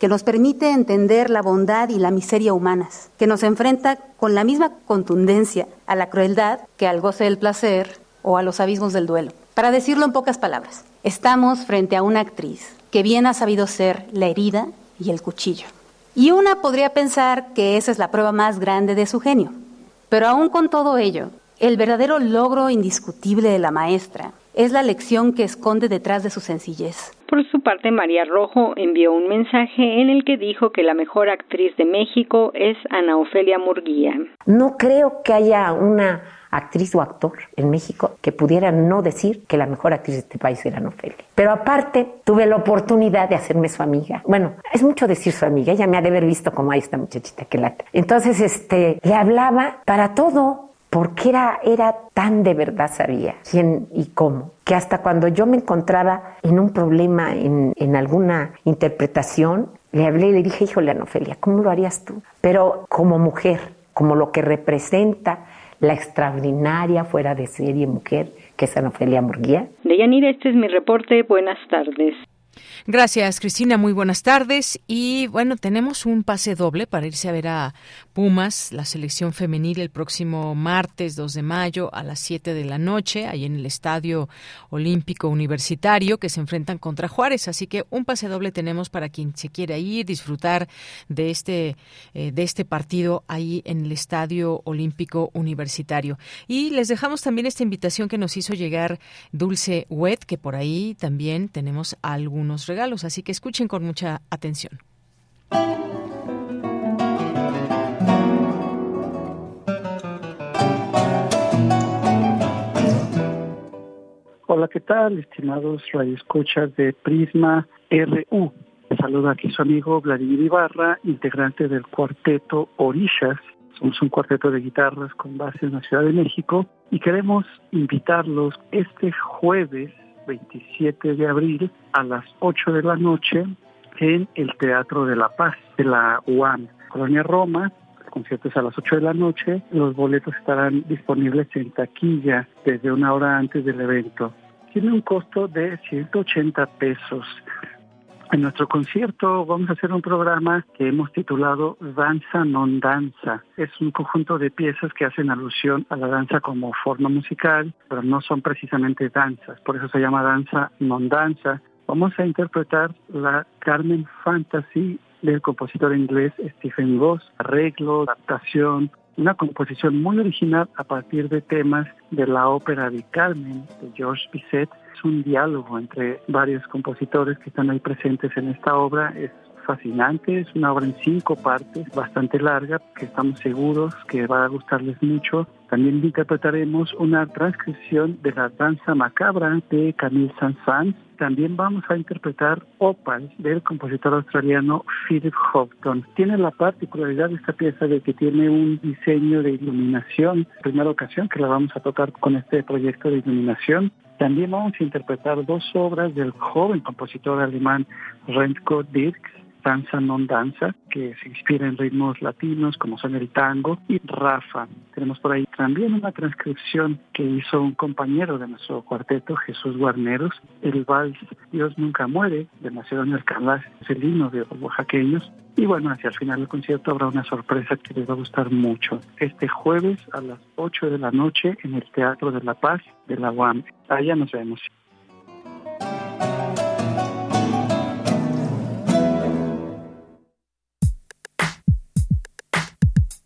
[SPEAKER 29] que nos permite entender la bondad y la miseria humanas, que nos enfrenta con la misma contundencia a la crueldad que al goce del placer o a los abismos del duelo. Para decirlo en pocas palabras, estamos frente a una actriz que bien ha sabido ser la herida y el cuchillo. Y una podría pensar que esa es la prueba más grande de su genio. Pero aún con todo ello, el verdadero logro indiscutible de la maestra es la lección que esconde detrás de su sencillez.
[SPEAKER 27] Por su parte, María Rojo envió un mensaje en el que dijo que la mejor actriz de México es Ana Ofelia Murguía.
[SPEAKER 30] No creo que haya una actriz o actor en México que pudiera no decir que la mejor actriz de este país era Ana Ofelia. Pero aparte, tuve la oportunidad de hacerme su amiga. Bueno, es mucho decir su amiga, ella me ha de haber visto como hay esta muchachita que lata. Entonces, este, le hablaba para todo, porque era, era tan de verdad sabía quién y cómo, que hasta cuando yo me encontraba en un problema, en, en alguna interpretación, le hablé y le dije, híjole, Anofelia, ¿cómo lo harías tú? Pero como mujer, como lo que representa la extraordinaria fuera de serie mujer que es Anofelia Murguía.
[SPEAKER 27] Deyanira, este es mi reporte. Buenas tardes.
[SPEAKER 1] Gracias, Cristina. Muy buenas tardes. Y bueno, tenemos un pase doble para irse a ver a Pumas, la selección femenil, el próximo martes 2 de mayo a las 7 de la noche, ahí en el Estadio Olímpico Universitario, que se enfrentan contra Juárez. Así que un pase doble tenemos para quien se quiera ir, disfrutar de este, eh, de este partido ahí en el Estadio Olímpico Universitario. Y les dejamos también esta invitación que nos hizo llegar Dulce Wet, que por ahí también tenemos algunos regalos, así que escuchen con mucha atención.
[SPEAKER 31] Hola, ¿qué tal, estimados radioescuchas de Prisma RU? Saluda aquí su amigo Vladimir Ibarra, integrante del cuarteto Orishas. Somos un cuarteto de guitarras con base en la Ciudad de México y queremos invitarlos este jueves 27 de abril a las 8 de la noche en el Teatro de la Paz de la UAM, Colonia Roma. El concierto es a las 8 de la noche. Los boletos estarán disponibles en taquilla desde una hora antes del evento. Tiene un costo de 180 pesos. En nuestro concierto vamos a hacer un programa que hemos titulado Danza non danza. Es un conjunto de piezas que hacen alusión a la danza como forma musical, pero no son precisamente danzas. Por eso se llama danza non danza Vamos a interpretar la Carmen Fantasy del compositor inglés Stephen Goss, arreglo, adaptación, una composición muy original a partir de temas de la ópera de Carmen de George Bizet. Es un diálogo entre varios compositores que están ahí presentes en esta obra. Es fascinante, es una obra en cinco partes, bastante larga, que estamos seguros que va a gustarles mucho. También interpretaremos una transcripción de la danza macabra de Camille Saint-Saëns. También vamos a interpretar Opal del compositor australiano Philip Houghton. Tiene la particularidad de esta pieza de que tiene un diseño de iluminación, primera ocasión que la vamos a tocar con este proyecto de iluminación. También vamos a interpretar dos obras del joven compositor alemán Renko Dirks danza non danza, que se inspira en ritmos latinos como son el tango, y Rafa. Tenemos por ahí también una transcripción que hizo un compañero de nuestro cuarteto, Jesús Guarneros, el vals Dios nunca muere, de Macedonio Alcalá, es el himno de los oaxaqueños. Y bueno, hacia el final del concierto habrá una sorpresa que les va a gustar mucho. Este jueves a las 8 de la noche en el Teatro de la Paz de la UAM. Allá nos vemos.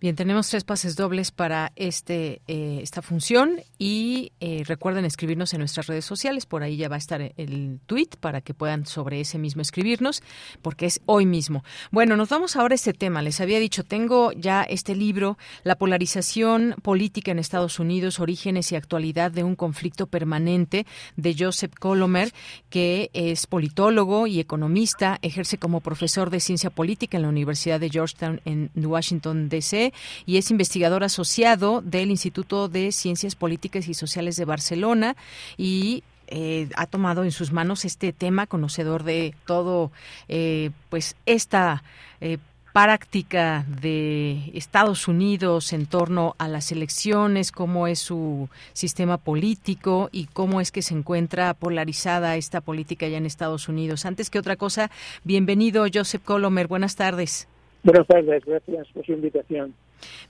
[SPEAKER 1] Bien, tenemos tres pases dobles para este eh, esta función y eh, recuerden escribirnos en nuestras redes sociales, por ahí ya va a estar el tweet para que puedan sobre ese mismo escribirnos, porque es hoy mismo. Bueno, nos vamos ahora a este tema. Les había dicho, tengo ya este libro, La polarización política en Estados Unidos, orígenes y actualidad de un conflicto permanente, de Joseph Colomer, que es politólogo y economista, ejerce como profesor de ciencia política en la Universidad de Georgetown en Washington, D.C y es investigador asociado del Instituto de Ciencias Políticas y Sociales de Barcelona y eh, ha tomado en sus manos este tema, conocedor de todo, eh, pues esta eh, práctica de Estados Unidos en torno a las elecciones, cómo es su sistema político y cómo es que se encuentra polarizada esta política ya en Estados Unidos. Antes que otra cosa, bienvenido Joseph Colomer, buenas tardes.
[SPEAKER 32] Buenas tardes, gracias por su invitación.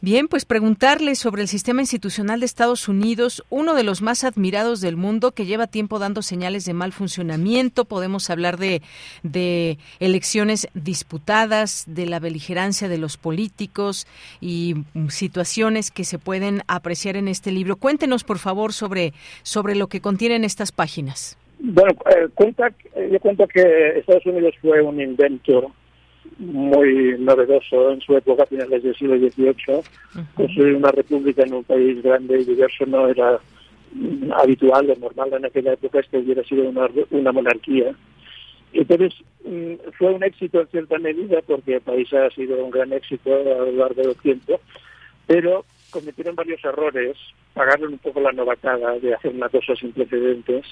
[SPEAKER 1] Bien, pues preguntarle sobre el sistema institucional de Estados Unidos, uno de los más admirados del mundo, que lleva tiempo dando señales de mal funcionamiento. Podemos hablar de, de elecciones disputadas, de la beligerancia de los políticos y situaciones que se pueden apreciar en este libro. Cuéntenos, por favor, sobre, sobre lo que contienen estas páginas.
[SPEAKER 32] Bueno, eh, cuenta, yo cuento que Estados Unidos fue un invento muy novedoso en su época, a finales del siglo XVIII. Construir una república en un país grande y diverso no era mm, habitual o normal en aquella época, es que hubiera sido una, una monarquía. Entonces, mm, fue un éxito en cierta medida porque el país ha sido un gran éxito a lo largo del tiempo, pero cometieron varios errores, pagaron un poco la novatada de hacer una cosa sin precedentes,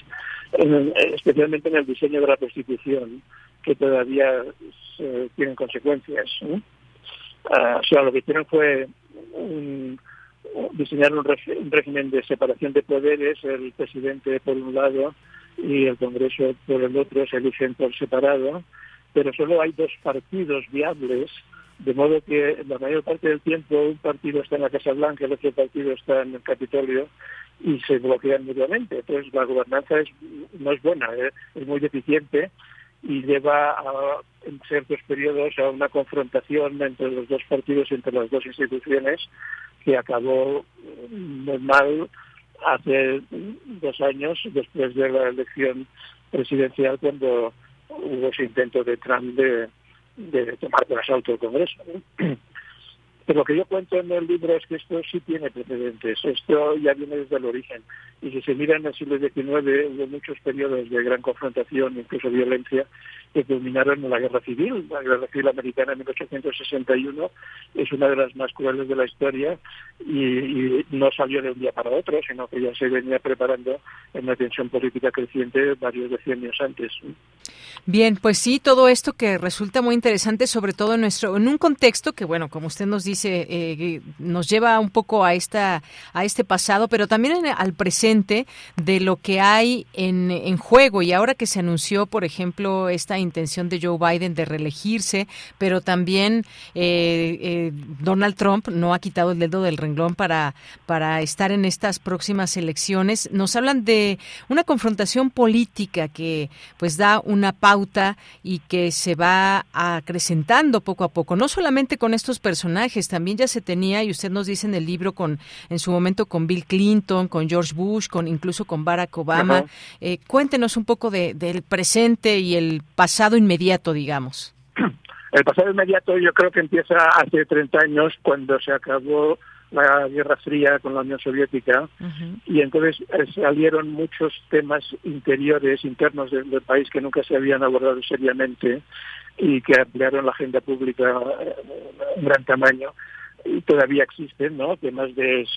[SPEAKER 32] especialmente en el diseño de la Constitución, que todavía tienen consecuencias. Ah, o sea, lo que hicieron fue diseñar un, régimen de separación de poderes, el presidente por un lado y el Congreso por el otro se eligen por separado, pero solo hay dos partidos viables, de modo que la mayor parte del tiempo un partido está en la Casa Blanca, el otro partido está en el Capitolio y se bloquean mutuamente. Entonces la gobernanza es, no es buena, ¿eh? es muy deficiente y lleva a, en ciertos periodos a una confrontación entre los dos partidos, entre las dos instituciones, que acabó muy mal hace dos años, después de la elección presidencial, cuando hubo ese intento de Trump de, de tomar por asalto el Congreso. Pero lo que yo cuento en el libro es que esto sí tiene precedentes, esto ya viene desde el origen. Y si se mira en el siglo XIX, hubo muchos periodos de gran confrontación, incluso violencia, que culminaron en la Guerra Civil. La Guerra Civil Americana en 1861 es una de las más crueles de la historia y, no salió de un día para otro, sino que ya se venía preparando en una tensión política creciente varios decenios antes.
[SPEAKER 1] Bien, pues sí, todo esto que resulta muy interesante, sobre todo en nuestro, en un contexto que, bueno, como usted nos dice, eh, nos lleva un poco a esta, a este pasado, pero también al presente de lo que hay en, en juego. Y ahora que se anunció, por ejemplo, esta intención de Joe Biden de reelegirse, pero también eh, eh, Donald Trump no ha quitado el dedo del renglón para, para estar en estas próximas elecciones. Nos hablan de una confrontación política que pues da una pauta y que se va acrecentando poco a poco, no solamente con estos personajes, también ya se tenía, y usted nos dice en el libro con, en su momento con Bill Clinton, con George Bush, con incluso con Barack Obama. Eh, cuéntenos un poco de, del presente y el pasado inmediato, digamos.
[SPEAKER 32] El pasado inmediato yo creo que empieza hace 30 años cuando se acabó la Guerra Fría con la Unión Soviética y entonces eh, salieron muchos temas interiores, internos del, país que nunca se habían abordado seriamente y que ampliaron la agenda pública eh, en gran tamaño y todavía existen, ¿no? Temas de,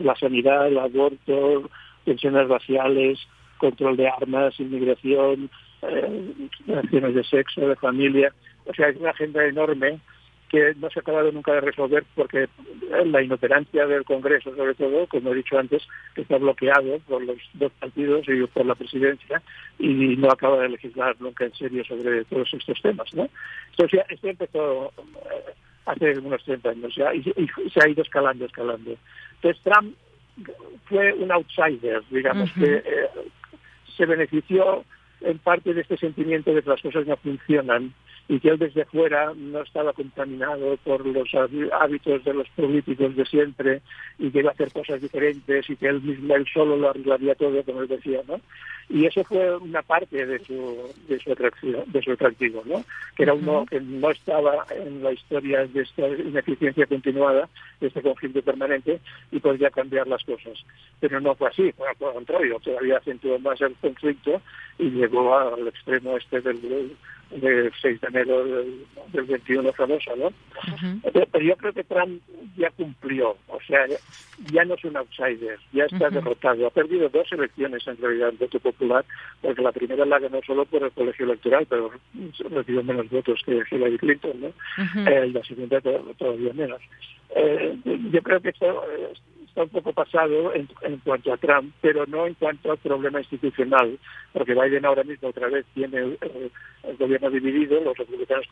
[SPEAKER 32] la sanidad, el aborto, pensiones raciales, control de armas, inmigración, eh, relaciones de sexo, de familia. O sea, es una agenda enorme que no se ha acabado nunca de resolver porque la inoperancia del Congreso, sobre todo, como he dicho antes, está bloqueado por los dos partidos y por la presidencia y no acaba de legislar nunca en serio sobre todos estos temas. ¿no? Esto, esto empezó eh, hace unos 30 años ya y, se ha ido escalando, escalando. Entonces Trump fue un outsider, digamos, que eh, se benefició en parte de este sentimiento de que las cosas no funcionan y que él desde fuera no estaba contaminado por los hábitos de los políticos de siempre y que iba a hacer cosas diferentes y que él mismo, él solo lo arreglaría todo, como él decía, ¿no? Y eso fue una parte de su, de su atracción, de su atractivo, ¿no? Que era uno que no estaba en la historia de esta ineficiencia continuada, de este conflicto permanente y podría cambiar las cosas. Pero no fue así, fue al contrario, todavía acentuó más el conflicto y llegó al extremo este del del 6 de enero del, 21 famoso, ¿no? pero, yo creo que Trump ya cumplió, o sea, ya no es un outsider, ya está derrotado. Ha perdido dos elecciones en realidad en voto popular, porque la primera la ganó solo por el colegio electoral, pero recibió menos votos que Hillary Clinton, ¿no? Eh, la segunda todavía menos. Eh, yo creo que esto está un poco pasado en, cuanto a Trump, pero no en cuanto al problema institucional, porque Biden ahora mismo otra vez tiene el, gobierno dividido, los republicanos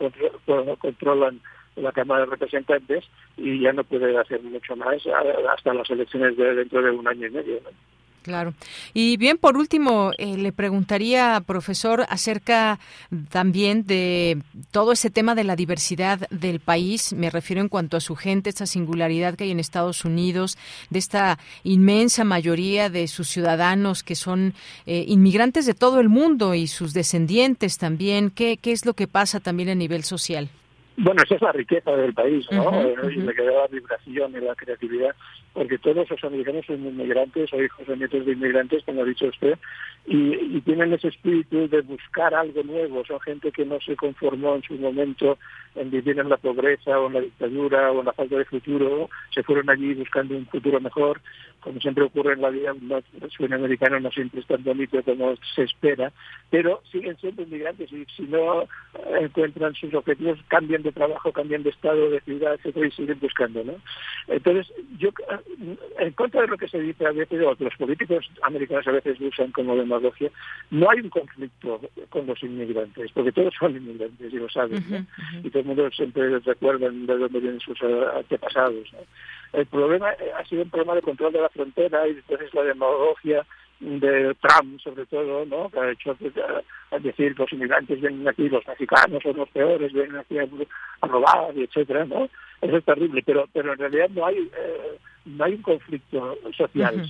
[SPEAKER 32] controlan la Cámara de Representantes y ya no puede hacer mucho más hasta las elecciones de dentro de un año y medio.
[SPEAKER 1] Claro. Y bien, por último, eh, le preguntaría, profesor, acerca también de todo ese tema de la diversidad del país. Me refiero en cuanto a su gente, esta singularidad que hay en Estados Unidos, de esta inmensa mayoría de sus ciudadanos que son eh, inmigrantes de todo el mundo y sus descendientes también. ¿Qué, ¿Qué es lo que pasa también a nivel social?
[SPEAKER 32] Bueno, esa es la riqueza del país, ¿no? Y le queda la vibración y la creatividad porque todos los americanos son inmigrantes o hijos o nietos de inmigrantes, como ha dicho usted, y, tienen ese espíritu de buscar algo nuevo. Son gente que no se conformó en su momento en vivir en la pobreza o en la dictadura o en la falta de futuro, se fueron allí buscando un futuro mejor. Como siempre ocurre en la vida, el sueño americano no siempre es tan bonito como se espera, pero siguen siendo inmigrantes y si no encuentran sus objetivos, cambian de trabajo, cambian de estado, de ciudad, etcétera, y siguen buscando. ¿no? Entonces, yo en contra de lo que se dice a veces, o que los políticos americanos a veces usan como demagogia, no hay un conflicto con los inmigrantes, porque todos son inmigrantes y lo saben, y todo el mundo siempre recuerda de dónde vienen sus eh, antepasados. El problema eh, ha sido un problema de control de la frontera y después es la demagogia de Trump, sobre todo, ¿no? que ha hecho a decir que los inmigrantes vienen aquí, los mexicanos son los peores, vienen aquí a, robar, etcétera, ¿no? Eso es terrible, pero pero en realidad no hay eh, no hay un conflicto social.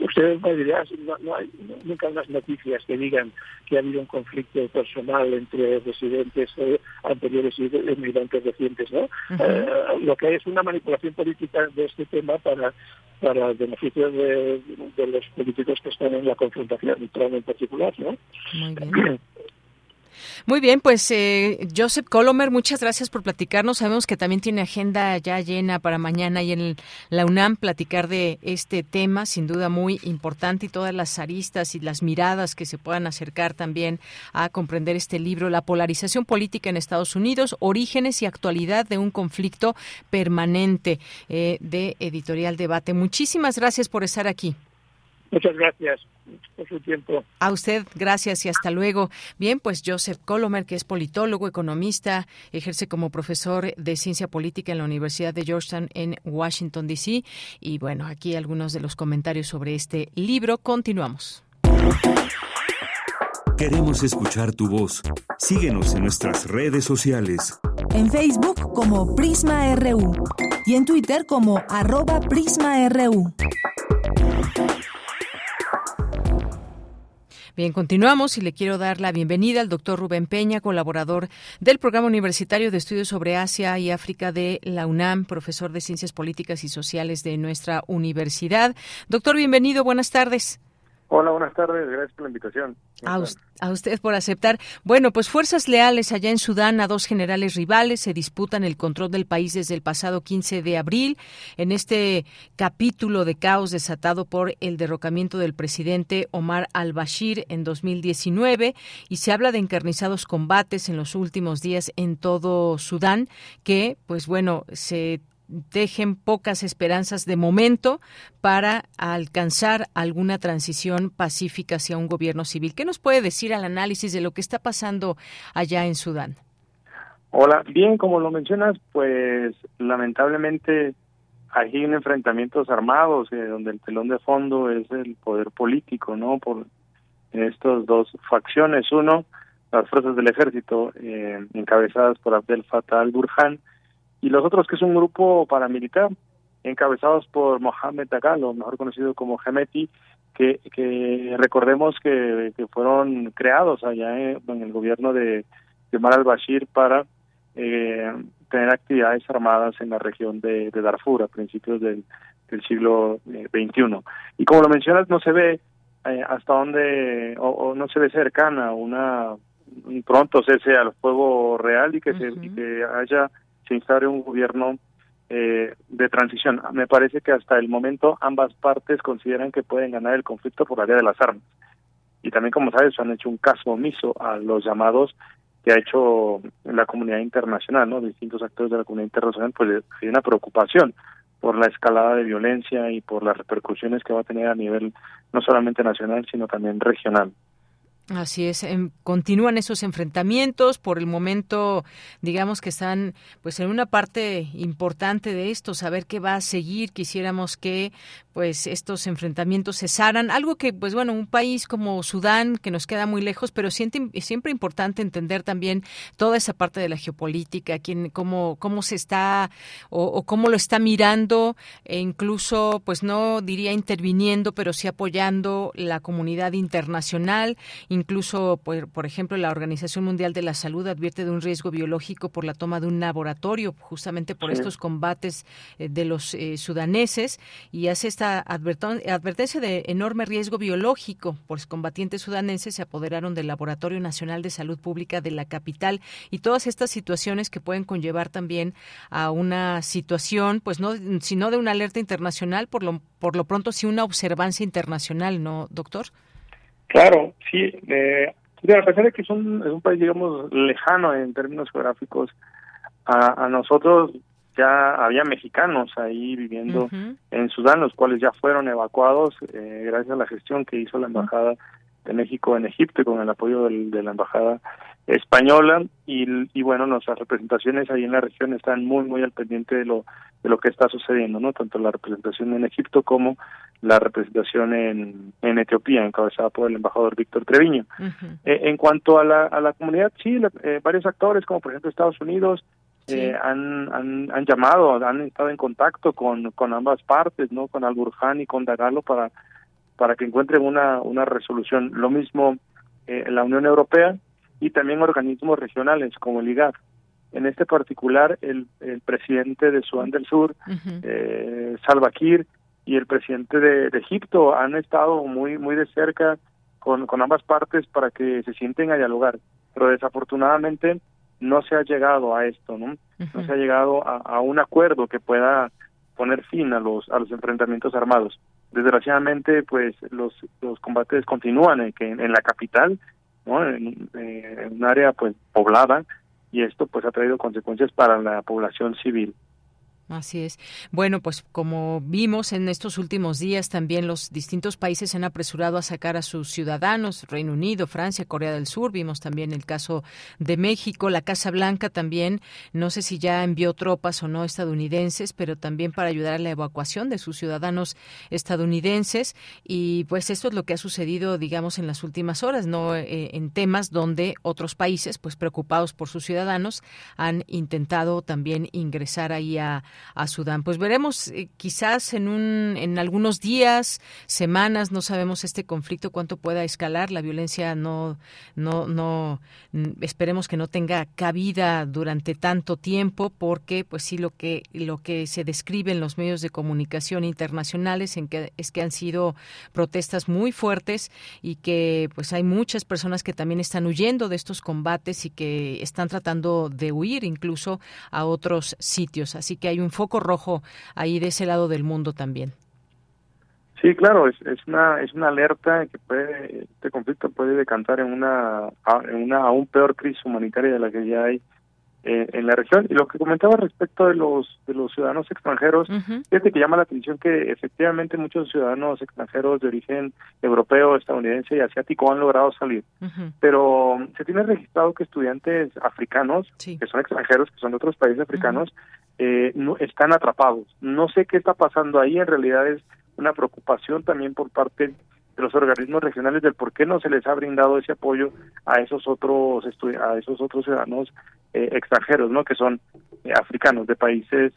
[SPEAKER 32] ustedes me dirán, no, no hay nunca unas noticias que digan que ha habido un conflicto personal entre residentes eh, anteriores y inmigrantes recientes. ¿no? Eh, lo que hay es una manipulación política de este tema para para el beneficio de, los políticos que están en la confrontación, Trump en particular. ¿no?
[SPEAKER 1] Muy bien, pues eh, Joseph Colomer, muchas gracias por platicarnos. Sabemos que también tiene agenda ya llena para mañana y en la UNAM platicar de este tema, sin duda muy importante, y todas las aristas y las miradas que se puedan acercar también a comprender este libro, La polarización política en Estados Unidos, orígenes y actualidad de un conflicto permanente eh, de Editorial Debate. Muchísimas gracias por estar aquí.
[SPEAKER 32] Muchas gracias por su tiempo.
[SPEAKER 1] A usted, gracias y hasta luego. Bien, pues Joseph Colomer, que es politólogo, economista, ejerce como profesor de ciencia política en la Universidad de Georgetown en Washington, D.C. Y bueno, aquí algunos de los comentarios sobre este libro. Continuamos.
[SPEAKER 2] Queremos escuchar tu voz. Síguenos en nuestras redes sociales.
[SPEAKER 3] En Facebook como Prisma RU y en Twitter como arroba PrismaRU.
[SPEAKER 1] Bien, continuamos y le quiero dar la bienvenida al doctor Rubén Peña, colaborador del Programa Universitario de Estudios sobre Asia y África de la UNAM, profesor de Ciencias Políticas y Sociales de nuestra universidad. Doctor, bienvenido, buenas tardes.
[SPEAKER 33] Hola, buenas tardes, gracias por la invitación.
[SPEAKER 1] A, usted por aceptar. Bueno, pues fuerzas leales allá en Sudán a dos generales rivales se disputan el control del país desde el pasado 15 de abril. En este capítulo de caos desatado por el derrocamiento del presidente Omar al-Bashir en 2019 y se habla de encarnizados combates en los últimos días en todo Sudán que, pues bueno, se dejen pocas esperanzas de momento para alcanzar alguna transición pacífica hacia un gobierno civil. ¿Qué nos puede decir al análisis de lo que está pasando allá en Sudán?
[SPEAKER 33] Hola, bien, como lo mencionas, pues lamentablemente hay un enfrentamientos armados eh, donde el telón de fondo es el poder político, ¿no? Por estas dos facciones. Uno, las fuerzas del ejército eh, encabezadas por Abdel Fattah al-Burhan, y los otros que es un grupo paramilitar encabezados por Mohamed Dagalo, mejor conocido como Hemeti, que, que recordemos que, que fueron creados allá en, el gobierno de, de Mar al-Bashir para eh, tener actividades armadas en la región de, de Darfur a principios del, del siglo XXI. Eh, y como lo mencionas, no se ve eh, hasta dónde, o, no se ve cercana una un pronto cese al fuego real y que, se, y que haya se instaure un gobierno eh, de transición. Me parece que hasta el momento ambas partes consideran que pueden ganar el conflicto por la vía de las armas. Y también, como sabes, han hecho un caso omiso a los llamados que ha hecho la comunidad internacional, ¿no? Distintos actores de la comunidad internacional, pues hay una preocupación por la escalada de violencia y por las repercusiones que va a tener a nivel no solamente nacional, sino también regional.
[SPEAKER 1] Así es, em, continúan esos enfrentamientos. Por el momento, digamos que están, pues, en una parte importante de esto, saber qué va a seguir. Quisiéramos que, pues, estos enfrentamientos cesaran. Algo que, pues, bueno, un país como Sudán, que nos queda muy lejos, pero siempre, siempre importante entender también toda esa parte de la geopolítica, quién, cómo, cómo se está o, o cómo lo está mirando, e incluso, pues, no diría interviniendo, pero sí apoyando la comunidad internacional Incluso, por, por, ejemplo, la Organización Mundial de la Salud advierte de un riesgo biológico por la toma de un laboratorio, justamente por estos combates eh, de los eh, sudaneses, y hace esta advertencia de enorme riesgo biológico, pues combatientes sudaneses se apoderaron del Laboratorio Nacional de Salud Pública de la capital y todas estas situaciones que pueden conllevar también a una situación, pues no, sino de una alerta internacional, por lo, por lo pronto sí una observancia internacional, ¿no, doctor?
[SPEAKER 33] Claro, sí. Eh, a pesar de que es un, es un país, digamos, lejano en términos geográficos, a, a nosotros ya había mexicanos ahí viviendo en Sudán, los cuales ya fueron evacuados eh, gracias a la gestión que hizo la Embajada de México en Egipto y con el apoyo del, de la Embajada española. Y, y bueno nuestras representaciones ahí en la región están muy muy al pendiente de lo de lo que está sucediendo no tanto la representación en Egipto como la representación en, en Etiopía encabezada por el embajador Víctor Treviño. Eh, en cuanto a la a la comunidad sí eh, varios actores como por ejemplo Estados Unidos eh, han, han han llamado han estado en contacto con con ambas partes no con Al Burhan y con Dagalo para para que encuentren una una resolución lo mismo la Unión Europea y también organismos regionales como el IGAD. En este particular, el, el presidente de Sudán del Sur, eh, Salva Kiir, y el presidente de, Egipto han estado muy muy de cerca con, con ambas partes para que se sienten a dialogar. pero desafortunadamente no se ha llegado a esto, ¿no? No se ha llegado a, un acuerdo que pueda poner fin a los a los enfrentamientos armados. Desgraciadamente, pues los los combates continúan en, en la capital, ¿no? En, en un área pues poblada y esto pues ha traído consecuencias para la población civil.
[SPEAKER 1] Así es. Bueno, pues como vimos en estos últimos días, también los distintos países se han apresurado a sacar a sus ciudadanos, Reino Unido, Francia, Corea del Sur, vimos también el caso de México, la Casa Blanca también, no sé si ya envió tropas o no estadounidenses, pero también para ayudar a la evacuación de sus ciudadanos estadounidenses y pues esto es lo que ha sucedido, digamos, en las últimas horas, no eh, en temas donde otros países, pues preocupados por sus ciudadanos, han intentado también ingresar ahí a a Sudán. Pues veremos eh, quizás en un en algunos días, semanas, no sabemos este conflicto cuánto pueda escalar, la violencia no no no esperemos que no tenga cabida durante tanto tiempo porque pues sí lo que lo que se describe en los medios de comunicación internacionales en que es que han sido protestas muy fuertes y que pues hay muchas personas que también están huyendo de estos combates y que están tratando de huir incluso a otros sitios. Así que hay un foco rojo ahí de ese lado del mundo también.
[SPEAKER 33] Sí, claro, es, es una es una alerta que puede este conflicto puede decantar en una en una aún peor crisis humanitaria de la que ya hay eh, en la región. Y lo que comentaba respecto de los de los ciudadanos extranjeros, fíjate que llama la atención que efectivamente muchos ciudadanos extranjeros de origen europeo, estadounidense y asiático han logrado salir. Pero se tiene registrado que estudiantes africanos, que son extranjeros, que son de otros países africanos, eh, no, están atrapados. No sé qué está pasando ahí, en realidad es una preocupación también por parte de los organismos regionales del por qué no se les ha brindado ese apoyo a esos otros a esos otros ciudadanos eh, extranjeros no que son eh, africanos de países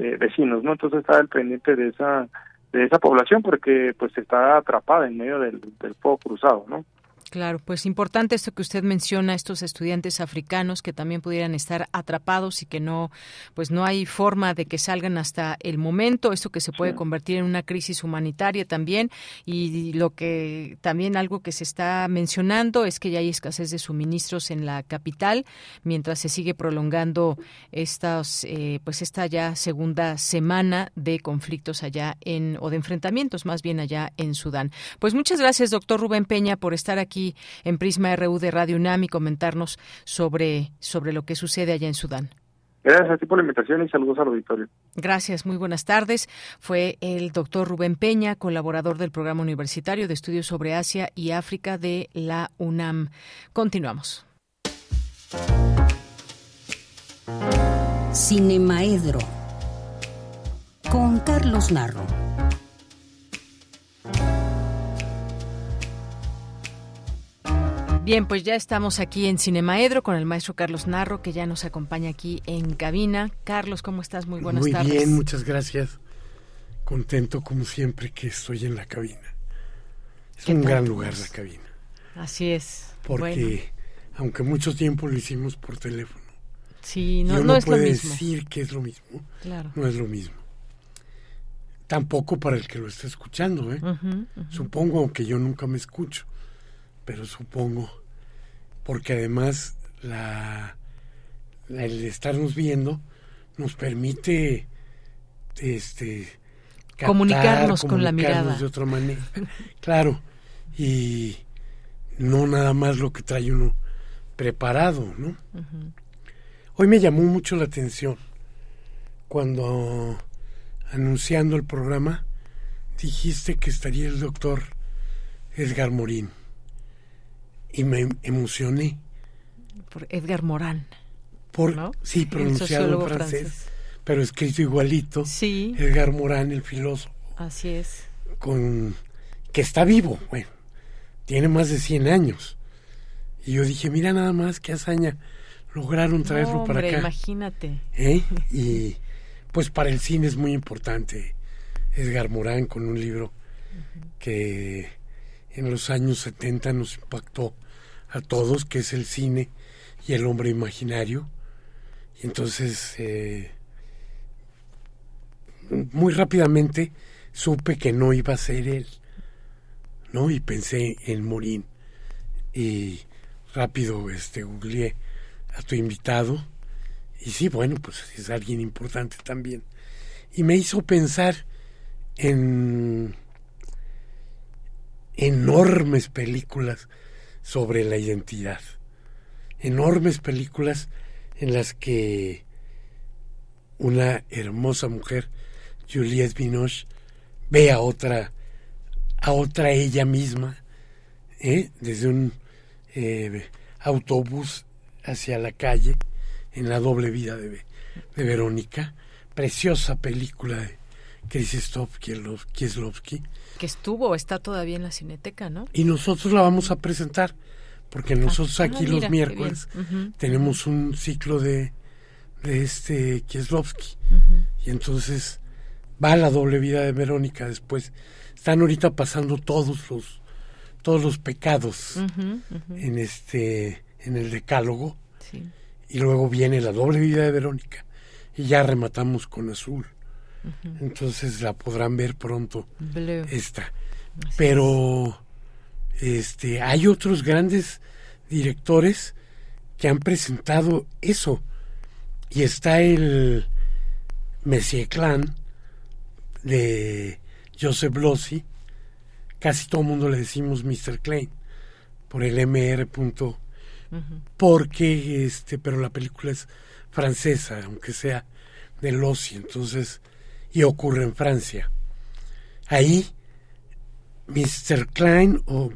[SPEAKER 33] eh, vecinos no entonces está el pendiente de esa de esa población porque pues está atrapada en medio del, del fuego cruzado no
[SPEAKER 1] Claro, pues importante esto que usted menciona, estos estudiantes africanos que también pudieran estar atrapados y que no, pues no hay forma de que salgan hasta el momento, esto que se puede convertir en una crisis humanitaria también. Y lo que también algo que se está mencionando es que ya hay escasez de suministros en la capital mientras se sigue prolongando estas, eh, pues esta ya segunda semana de conflictos allá en o de enfrentamientos más bien allá en Sudán. Pues muchas gracias, doctor Rubén Peña, por estar aquí en Prisma RU de Radio UNAM y comentarnos sobre, sobre lo que sucede allá en Sudán.
[SPEAKER 33] Gracias a ti por la invitación y saludos al auditorio.
[SPEAKER 1] Gracias, muy buenas tardes. Fue el doctor Rubén Peña, colaborador del Programa Universitario de Estudios sobre Asia y África de la UNAM. Continuamos.
[SPEAKER 5] Cinemaedro con Carlos Narro.
[SPEAKER 1] Bien, pues ya estamos aquí en Cinemaedro con el maestro Carlos Narro, que ya nos acompaña aquí en cabina. Carlos, ¿cómo estás? Muy buenas tardes.
[SPEAKER 34] Muy bien, muchas gracias. Contento como siempre que estoy en la cabina. Es un gran lugar la cabina.
[SPEAKER 1] Así es.
[SPEAKER 34] Porque aunque mucho tiempo lo hicimos por teléfono.
[SPEAKER 1] Sí, no, no, es lo mismo.
[SPEAKER 34] decir que es lo mismo.
[SPEAKER 1] Claro.
[SPEAKER 34] No es lo mismo. Tampoco para el que lo está escuchando, ¿eh? Supongo, aunque yo nunca me escucho pero supongo, porque además la, el estarnos viendo nos permite este
[SPEAKER 1] comunicarnos con la mirada
[SPEAKER 34] de otra manera. claro, y no nada más lo que trae uno preparado, ¿no? Hoy me llamó mucho la atención cuando anunciando el programa dijiste que estaría el doctor Edgar Morín y me emocioné.
[SPEAKER 1] Por Edgar Morán.
[SPEAKER 34] Por, Sí, pronunciado en francés, pero escrito igualito.
[SPEAKER 1] Sí.
[SPEAKER 34] Edgar Morán, el filósofo.
[SPEAKER 1] Así es.
[SPEAKER 34] Con, que está vivo, bueno, tiene más de 100 años. Y yo dije, mira nada más qué hazaña lograron traerlo para acá.
[SPEAKER 1] imagínate.
[SPEAKER 34] ¿Eh? Y pues para el cine es muy importante Edgar Morán con un libro que en los años 70 nos impactó a todos, que es el cine y el hombre imaginario. Y entonces, eh, muy rápidamente supe que no iba a ser él, ¿no? Y pensé en Morín. Y rápido este googleé a tu invitado y sí, bueno, pues es alguien importante también. Y me hizo pensar en enormes películas sobre la identidad, enormes películas en las que una hermosa mujer, Juliette Binoche, ve a otra, a otra ella misma, ¿eh? desde un eh, autobús hacia la calle, en la doble vida de, de Verónica, preciosa película de Krzysztof Kieslowski.
[SPEAKER 1] Que estuvo, está todavía en la cineteca, ¿no?
[SPEAKER 34] Y nosotros la vamos a presentar, porque nosotros ah, aquí los miércoles tenemos un ciclo de, de este Kieslowski. Y entonces va la doble vida de Verónica después. Están ahorita pasando todos los todos los pecados en este en el decálogo. Y luego viene la doble vida de Verónica y ya rematamos con azul. Entonces la podrán ver pronto esta. Pero este hay otros grandes directores que han presentado eso. Y está el Messier Clan de Joseph Lossi. Casi todo el mundo le decimos Mr. Klein por el MR. Porque este, pero la película es francesa, aunque sea de Lossi, entonces y ocurre en Francia. Ahí, Mr. Klein o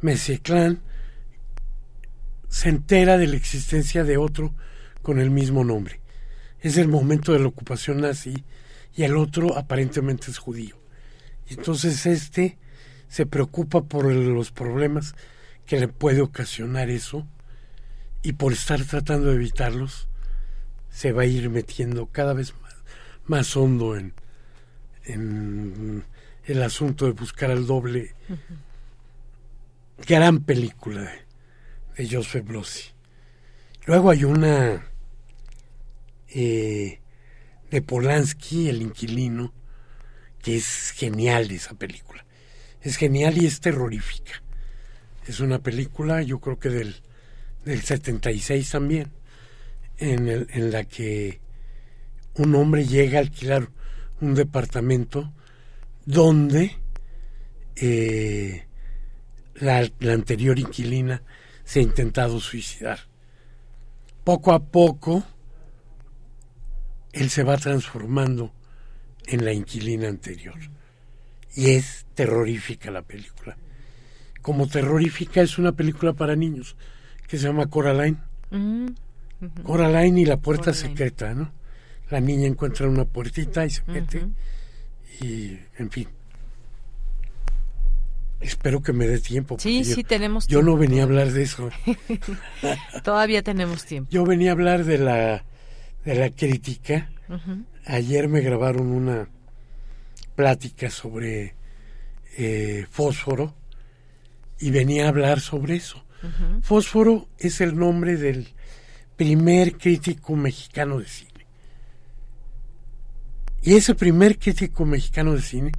[SPEAKER 34] Monsieur Klein se entera de la existencia de otro con el mismo nombre. Es el momento de la ocupación nazi y el otro aparentemente es judío. Y entonces este se preocupa por los problemas que le puede ocasionar eso y por estar tratando de evitarlos se va a ir metiendo cada vez más más hondo en, en el asunto de buscar al doble. Gran película de, de Joseph Blossi. Luego hay una eh, de Polanski, El Inquilino, que es genial esa película. Es genial y es terrorífica. Es una película, yo creo que del, del 76 también, en, el, en la que un hombre llega a alquilar un departamento donde eh, la, anterior inquilina se ha intentado suicidar. Poco a poco, él se va transformando en la inquilina anterior. Y es terrorífica la película. Como terrorífica es una película para niños que se llama Coraline. Mm, Coraline y la puerta secreta, ¿no? La niña encuentra una puertita y se mete y en fin. Espero que me dé tiempo
[SPEAKER 1] sí sí tenemos
[SPEAKER 34] yo no venía a hablar de eso.
[SPEAKER 1] Todavía tenemos tiempo.
[SPEAKER 34] Yo venía a hablar de la de la crítica. Ayer me grabaron una plática sobre eh, fósforo y venía a hablar sobre eso. Fósforo es el nombre del primer crítico mexicano de cine y ese primer crítico mexicano de cine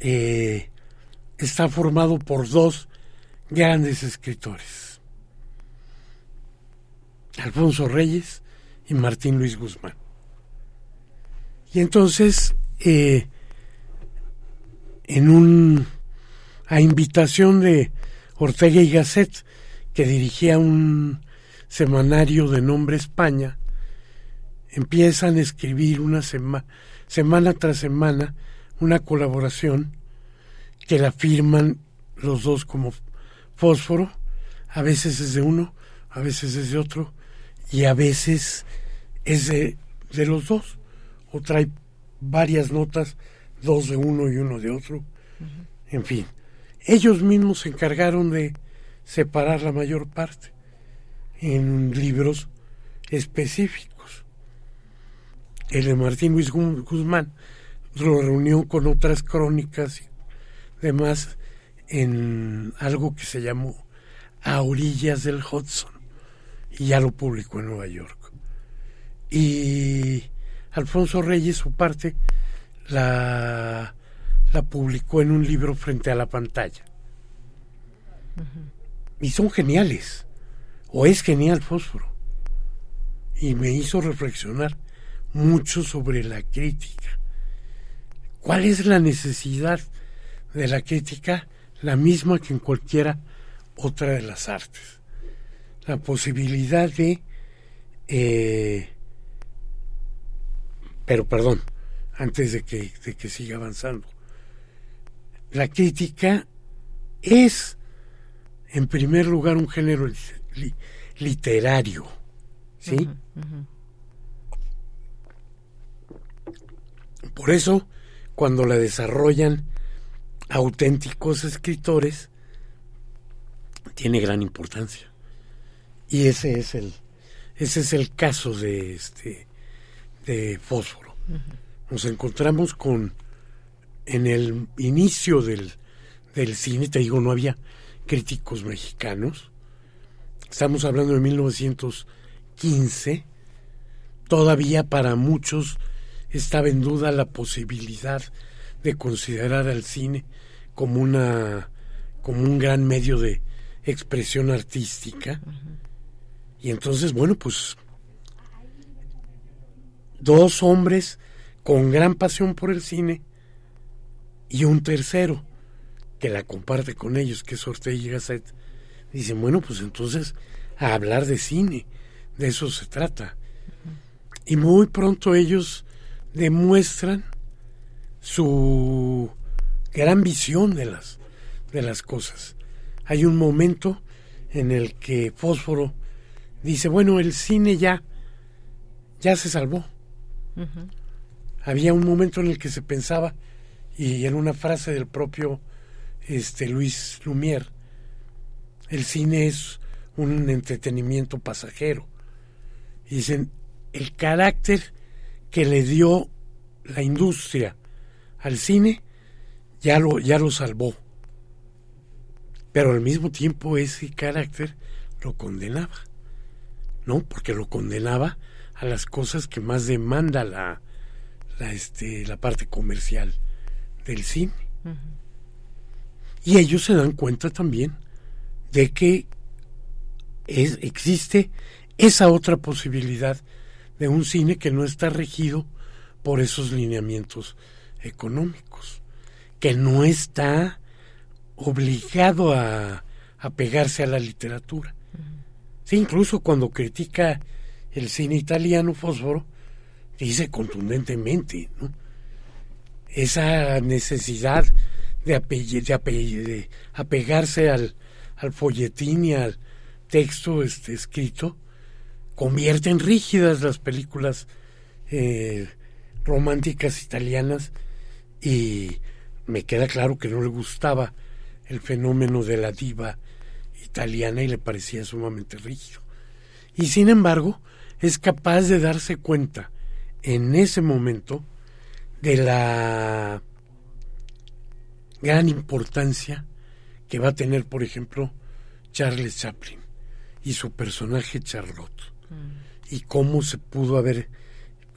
[SPEAKER 34] eh, está formado por dos grandes escritores, Alfonso Reyes y Martín Luis Guzmán. Y entonces, eh, en un a invitación de Ortega y Gasset, que dirigía un semanario de nombre España, empiezan a escribir una semana, semana tras semana una colaboración que la firman los dos como fósforo, a veces es de uno, a veces es de otro, y a veces es de, de los dos, o trae varias notas, dos de uno y uno de otro, en fin. Ellos mismos se encargaron de separar la mayor parte en libros específicos el de Martín Luis Guzmán lo reunió con otras crónicas y demás en algo que se llamó A orillas del Hudson y ya lo publicó en Nueva York. Y Alfonso Reyes, su parte, la, la publicó en un libro frente a la pantalla. y son geniales, o es genial Fósforo. Y me hizo reflexionar mucho sobre la crítica. ¿Cuál es la necesidad de la crítica? La misma que en cualquiera otra de las artes. La posibilidad de... Eh, pero perdón, antes de que, de que siga avanzando. La crítica es, en primer lugar, un género literario. ¿Sí? Por eso, cuando la desarrollan auténticos escritores, tiene gran importancia. Y ese es el, ese es el caso de este de fósforo. Nos encontramos con en el inicio del, del cine, te digo, no había críticos mexicanos. Estamos hablando de 1915. Todavía para muchos estaba en duda la posibilidad de considerar al cine como una como un gran medio de expresión artística. Y entonces, bueno, pues dos hombres con gran pasión por el cine y un tercero que la comparte con ellos, que es Ortega y dicen, bueno, pues entonces a hablar de cine, de eso se trata. Y muy pronto ellos demuestran su gran visión de las, de las cosas. Hay un momento en el que Fósforo dice, bueno, el cine ya, ya se salvó. Había un momento en el que se pensaba, y en una frase del propio este, Luis Lumière, el cine es un entretenimiento pasajero. dicen, el carácter que le dio la industria al cine ya lo, ya lo salvó. Pero al mismo tiempo ese carácter lo condenaba. ¿No? Porque lo condenaba a las cosas que más demanda la, la, este, la parte comercial del cine. Y ellos se dan cuenta también de que es, existe esa otra posibilidad de un cine que no está regido por esos lineamientos económicos, que no está obligado a, a pegarse a la literatura. Sí, incluso cuando critica el cine italiano Fósforo, dice contundentemente, ¿no? Esa necesidad de, de, apegarse al, al folletín y al texto este, escrito convierte en rígidas las películas eh, románticas italianas y me queda claro que no le gustaba el fenómeno de la diva italiana y le parecía sumamente rígido. Y sin embargo, es capaz de darse cuenta en ese momento de la gran importancia que va a tener, por ejemplo, Charles Chaplin y su personaje Charlotte. Y cómo se pudo haber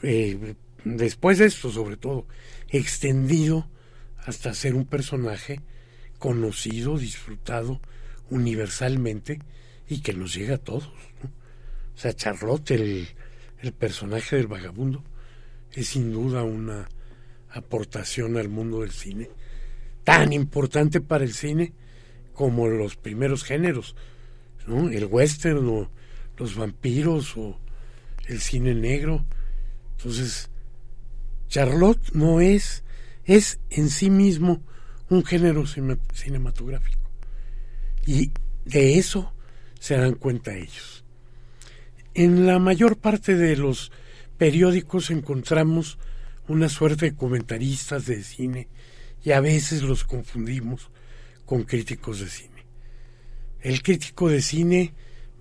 [SPEAKER 34] eh, después de esto sobre todo, extendido hasta ser un personaje conocido, disfrutado universalmente y que nos llega a todos. O sea, Charlotte, el, el personaje del vagabundo, es sin duda una aportación al mundo del cine, tan importante para el cine como los primeros géneros, ¿no? el western o los vampiros o el cine negro. Entonces, Charlotte no es, es en sí mismo un género cinematográfico. Y de eso se dan cuenta ellos. En la mayor parte de los periódicos encontramos una suerte de comentaristas de cine y a veces los confundimos con críticos de cine. El crítico de cine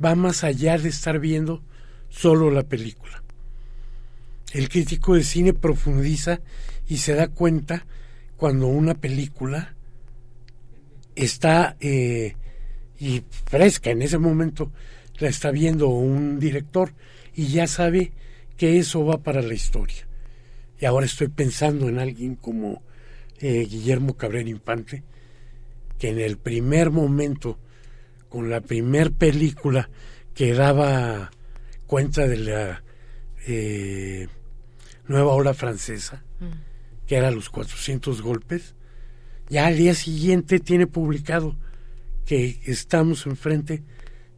[SPEAKER 34] va más allá de estar viendo solo la película el crítico de cine profundiza y se da cuenta cuando una película está eh, y fresca en ese momento la está viendo un director y ya sabe que eso va para la historia. Y ahora estoy pensando en alguien como eh, Guillermo Cabrera Infante, que en el primer momento, con la primer película que daba cuenta de la eh, nueva ola francesa, mm. que era Los 400 golpes, ya al día siguiente tiene publicado que estamos enfrente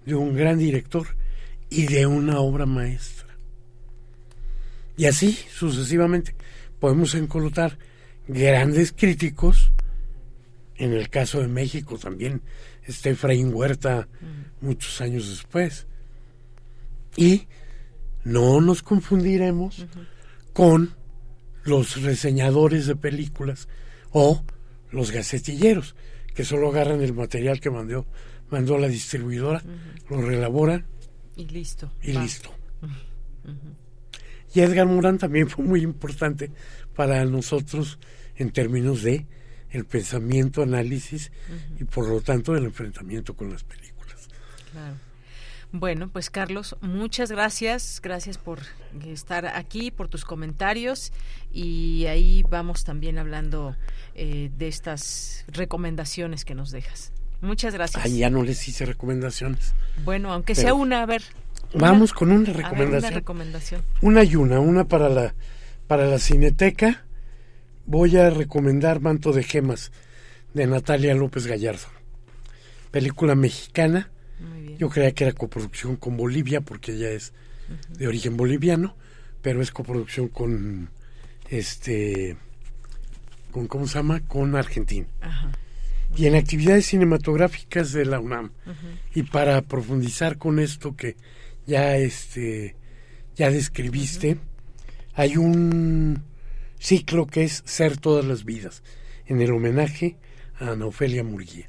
[SPEAKER 34] de un gran director y de una obra maestra. Y así sucesivamente podemos encontrar grandes críticos, en el caso de México también está Efraín Huerta mm. muchos años después. Y no nos confundiremos con los reseñadores de películas o los gacetilleros, que solo agarran el material que mandó, mandó la distribuidora, lo relaboran
[SPEAKER 1] y listo.
[SPEAKER 34] Y listo. Y Edgar Morán también fue muy importante para nosotros en términos de el pensamiento, análisis y por lo tanto el enfrentamiento con las películas.
[SPEAKER 1] Claro. Bueno, pues Carlos, muchas gracias, gracias por estar aquí, por tus comentarios y ahí vamos también hablando eh, de estas recomendaciones que nos dejas. Muchas gracias.
[SPEAKER 34] Ay, ya no les hice recomendaciones.
[SPEAKER 1] Bueno, aunque sea una, a ver.
[SPEAKER 34] Vamos con una recomendación. una
[SPEAKER 1] recomendación.
[SPEAKER 34] Una y una, una para la para la Cineteca. Voy a recomendar Manto de Gemas de Natalia López Gallardo. Película mexicana. Yo creía que era coproducción con Bolivia porque ella es de origen boliviano, pero es coproducción con este con cómo se llama con Argentina. Y en actividades cinematográficas de la UNAM. Y para profundizar con esto que ya este ya describiste, hay un ciclo que es Ser todas las vidas, en el homenaje a Ana Ofelia Murguía.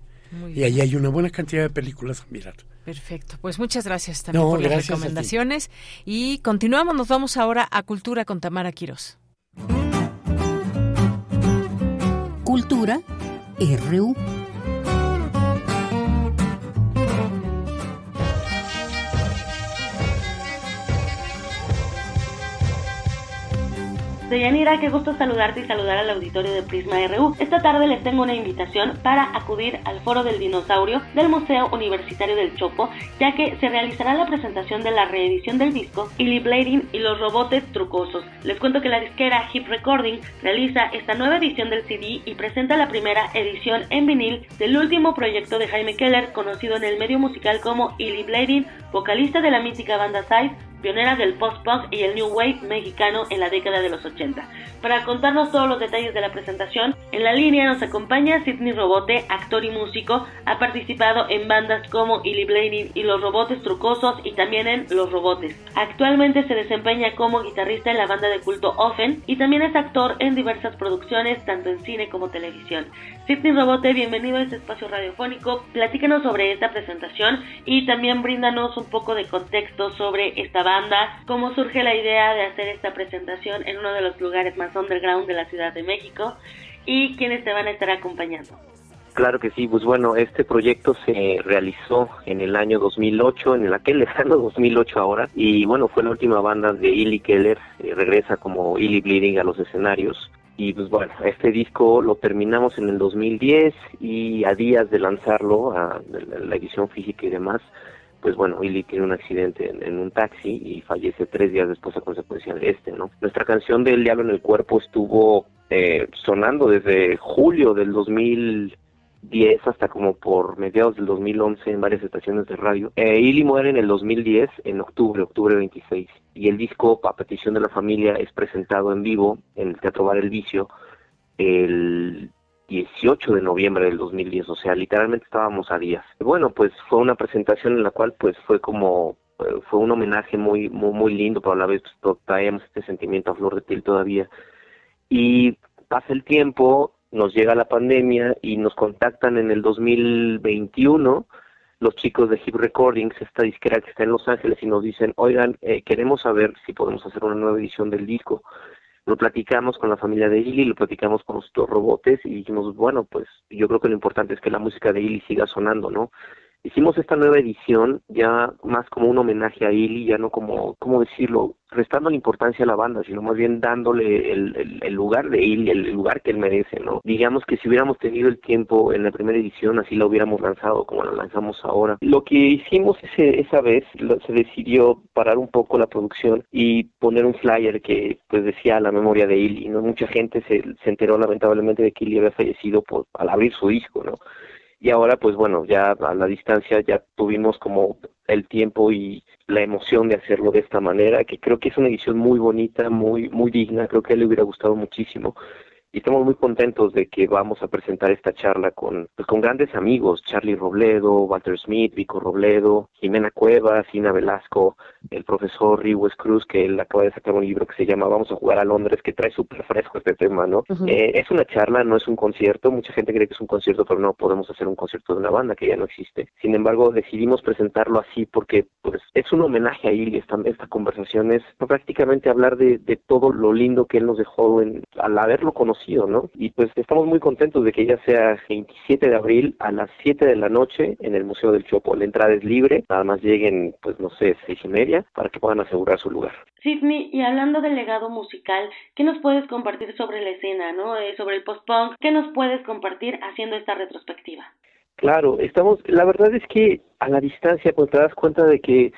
[SPEAKER 34] Y ahí hay una buena cantidad de películas a mirar.
[SPEAKER 1] Perfecto. Pues muchas gracias también por las recomendaciones. Y continuamos, nos vamos ahora a Cultura con Tamara Quirós.
[SPEAKER 5] Cultura RU.
[SPEAKER 35] Deyanira, qué gusto saludarte y saludar al auditorio de Prisma RU. Esta tarde les tengo una invitación para acudir al Foro del Dinosaurio del Museo Universitario del Chopo, ya que se realizará la presentación de la reedición del disco Illy Blading y los robotes trucosos. Les cuento que la disquera Hip Recording realiza esta nueva edición del CD y presenta la primera edición en vinil del último proyecto de Jaime Keller, conocido en el medio musical como Illy Blading, vocalista de la mítica banda Size, pionera del post-punk y el new wave mexicano en la década de los 80. Para contarnos todos los detalles de la presentación, en la línea nos acompaña Sidney Robote, actor y músico, ha participado en bandas como Illy Blading y Los Robotes Trucosos y también en Los Robotes. Actualmente se desempeña como guitarrista en la banda de culto Offen y también es actor en diversas producciones, tanto en cine como televisión. Sidney Robote, bienvenido a este espacio radiofónico. Platícanos sobre esta presentación y también bríndanos un poco de contexto sobre esta banda, cómo surge la idea de hacer esta presentación en uno de los lugares más underground de la Ciudad de México y quiénes te van a estar acompañando.
[SPEAKER 36] Claro que sí, pues bueno, este proyecto se realizó en el año 2008, en el aquel lejano 2008 ahora, y bueno, fue la última banda de Illy Keller, eh, regresa como Illy Bleeding a los escenarios, y pues bueno, este disco lo terminamos en el 2010 y a días de lanzarlo, a la edición física y demás, pues bueno, Illy tiene un accidente en, un taxi y fallece tres días después a consecuencia de este, ¿no? Nuestra canción del Diablo en el Cuerpo estuvo eh, sonando desde julio del 2010 hasta como por mediados del 2011 en varias estaciones de radio. Eh, muere en el 2010, en octubre, octubre 26, y el disco, a petición de la familia, es presentado en vivo en el Teatro Bar El Vicio el 18 de noviembre del 2010, o sea, literalmente estábamos a días. Bueno, pues fue una presentación en la cual pues fue como eh, fue un homenaje muy muy muy lindo, pero a la vez pues, traemos este sentimiento a flor de piel todavía. Y pasa el tiempo, nos llega la pandemia y nos contactan en el 2021 los chicos de Hip Recordings, esta disquera que está en Los Ángeles, y nos dicen, oigan, eh, queremos saber si podemos hacer una nueva edición del disco. Lo platicamos con la familia de Illy, lo platicamos con los robotes y dijimos, bueno, pues yo creo que lo importante es que la música de Illy siga sonando, ¿no? Hicimos esta nueva edición ya más como un homenaje a Ili, ya no como, ¿cómo decirlo? Restando la importancia a la banda, sino más bien dándole el, lugar de Ili, el, lugar que él merece, ¿no? Digamos que si hubiéramos tenido el tiempo en la primera edición, así la hubiéramos lanzado como la lanzamos ahora. Lo que hicimos ese, esa vez, se decidió parar un poco la producción y poner un flyer que pues decía la memoria de Ili, ¿no? Mucha gente se, se enteró lamentablemente de que Ili había fallecido por, al abrir su disco, ¿no? Y ahora pues bueno, ya a la distancia ya tuvimos como el tiempo y la emoción de hacerlo de esta manera, que creo que es una edición muy bonita, muy muy digna, creo que le hubiera gustado muchísimo y estamos muy contentos de que vamos a presentar esta charla con, pues, con grandes amigos, Charlie Robledo, Walter Smith, Vico Robledo, Jimena Cuevas, Ina Velasco, el profesor Riwes Cruz, que él acaba de sacar un libro que se llama Vamos a jugar a Londres, que trae súper fresco este tema, ¿no? Eh, es una charla, no es un concierto, mucha gente cree que es un concierto, pero no podemos hacer un concierto de una banda que ya no existe. Sin embargo, decidimos presentarlo así porque pues es un homenaje a él y esta, esta conversación es prácticamente hablar de, de todo lo lindo que él nos dejó en, al haberlo conocido ¿no? Y pues estamos muy contentos de que ya sea 27 de abril a las 7 de la noche en el Museo del Chopo. La entrada es libre, nada más lleguen, pues no sé, seis y media para que puedan asegurar su lugar.
[SPEAKER 35] Sidney, y hablando del legado musical, ¿qué nos puedes compartir sobre la escena, ¿no? Eh, sobre el post-punk, ¿qué nos puedes compartir haciendo esta retrospectiva?
[SPEAKER 36] Claro, estamos, la verdad es que a la distancia pues te das cuenta de que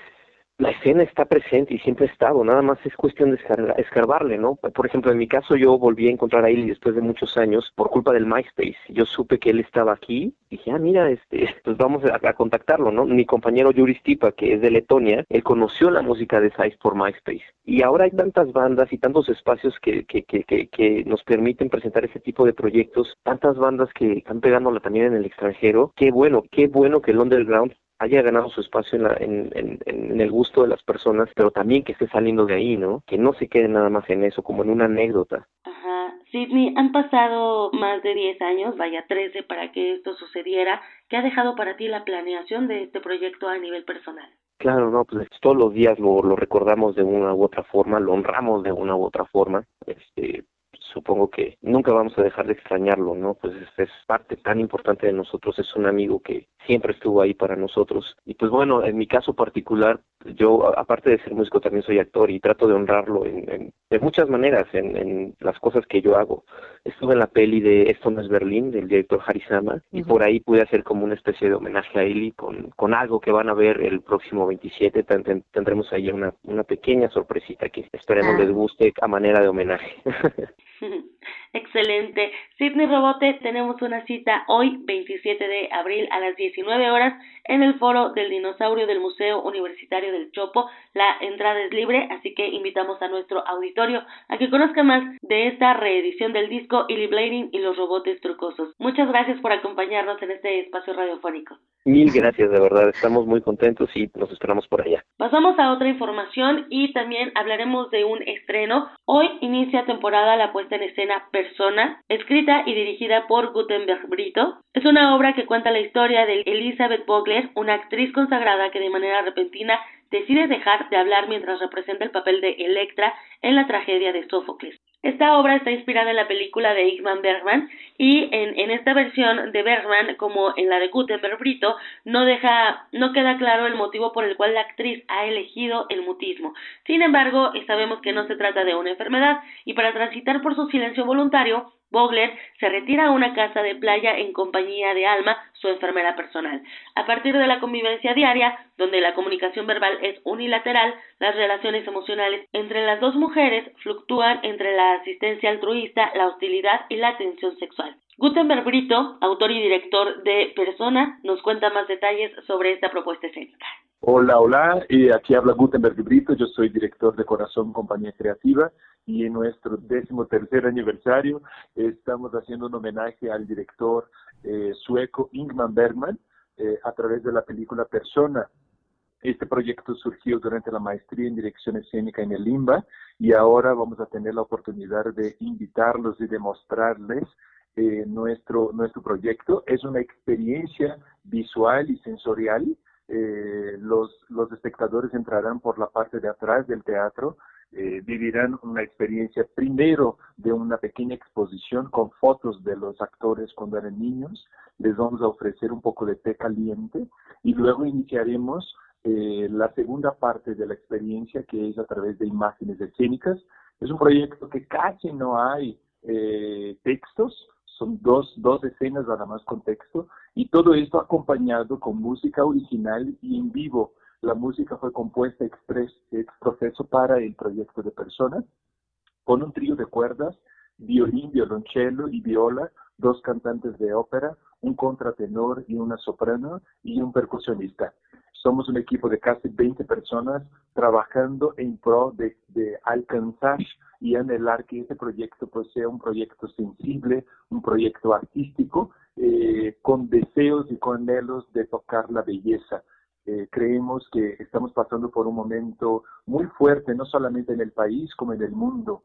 [SPEAKER 36] la escena está presente y siempre ha estado, nada más es cuestión de escarbarle, ¿no? Por ejemplo, en mi caso yo volví a encontrar a él después de muchos años por culpa del MySpace. Yo supe que él estaba aquí y dije, ah, mira, este, pues vamos a, contactarlo, ¿no? Mi compañero Yuri Stipa, que es de Letonia, él conoció la música de Size por MySpace. Y ahora hay tantas bandas y tantos espacios que, que, que, que, nos permiten presentar ese tipo de proyectos, tantas bandas que están pegándola también en el extranjero. Qué bueno, qué bueno que el underground haya ganado su espacio en, en, en, el gusto de las personas, pero también que esté saliendo de ahí, ¿no? Que no se quede nada más en eso, como en una anécdota.
[SPEAKER 35] Ajá. Sidney, han pasado más de 10 años, vaya 13, para que esto sucediera. ¿Qué ha dejado para ti la planeación de este proyecto a nivel personal?
[SPEAKER 36] Claro, no, pues todos los días lo, lo recordamos de una u otra forma, lo honramos de una u otra forma. Este, supongo que nunca vamos a dejar de extrañarlo, ¿no? Pues es, parte tan importante de nosotros, es un amigo que siempre estuvo ahí para nosotros. Y pues bueno, en mi caso particular, yo aparte de ser músico también soy actor y trato de honrarlo en, de muchas maneras, en, las cosas que yo hago. Estuve en la peli de Esto no es Berlín, del director Harisama, y por ahí pude hacer como una especie de homenaje a Eli con, con algo que van a ver el próximo 27. Tendremos ahí una, una pequeña sorpresita que esperemos ah. les guste a manera de homenaje.
[SPEAKER 35] Excelente. Sidney Robote, tenemos una cita hoy, 27 de abril a las 19 horas, en el foro del dinosaurio del Museo Universitario del Chopo. La entrada es libre, así que invitamos a nuestro auditorio a que conozca más de esta reedición del disco Illy Blading y los robotes trucosos. Muchas gracias por acompañarnos en este espacio radiofónico.
[SPEAKER 36] Mil gracias, de verdad. Estamos muy contentos y nos esperamos por allá.
[SPEAKER 35] Pasamos a otra información y también hablaremos de un estreno. Hoy inicia temporada la puesta en escena Persona, escrita y dirigida por Gutenberg Brito. Es una obra que cuenta la historia de Elizabeth Bogler, una actriz consagrada que de manera repentina decide dejar de hablar mientras representa el papel de Electra en la tragedia de Sófocles. Esta obra está inspirada en la película de Igman Bergman y en, en, esta versión de Bergman, como en la de Gutenberg Brito, no deja, no queda claro el motivo por el cual la actriz ha elegido el mutismo. Sin embargo, sabemos que no se trata de una enfermedad y para transitar por su silencio voluntario, Bogler se retira a una casa de playa en compañía de Alma, su enfermera personal. A partir de la convivencia diaria, donde la comunicación verbal es unilateral, las relaciones emocionales entre las dos mujeres fluctúan entre la asistencia altruista, la hostilidad y la tensión sexual. Gutenberg Brito, autor y director de Persona, nos cuenta más detalles sobre esta propuesta escénica.
[SPEAKER 37] Hola, hola, aquí habla Gutenberg Brito, yo soy director de Corazón Compañía Creativa y en nuestro décimo tercer aniversario estamos haciendo un homenaje al director eh, sueco Ingman Bergman eh, a través de la película Persona. Este proyecto surgió durante la maestría en dirección escénica en el LIMBA y ahora vamos a tener la oportunidad de invitarlos y demostrarles eh, nuestro, nuestro proyecto. Es una experiencia visual y sensorial. Los, los espectadores entrarán por la parte de atrás del teatro eh, vivirán una experiencia primero de una pequeña exposición con fotos de los actores cuando eran niños. Les vamos a ofrecer un poco de té caliente y luego iniciaremos eh, la segunda parte de la experiencia que es a través de imágenes escénicas. Es un proyecto que casi no hay eh, textos, son dos, dos escenas nada más con texto y todo esto acompañado con música original y en vivo la música fue compuesta express, ex proceso para el proyecto de personas, con un trío de cuerdas, violín, violonchelo y viola, dos cantantes de ópera, un contratenor y una soprano y un percusionista. Somos un equipo de casi 20 personas trabajando en pro de, alcanzar y anhelar que este proyecto pues, sea un proyecto sensible, un proyecto artístico, eh, con deseos y con anhelos de tocar la belleza eh, creemos que estamos pasando por un momento muy fuerte, no solamente en el país, como en el mundo.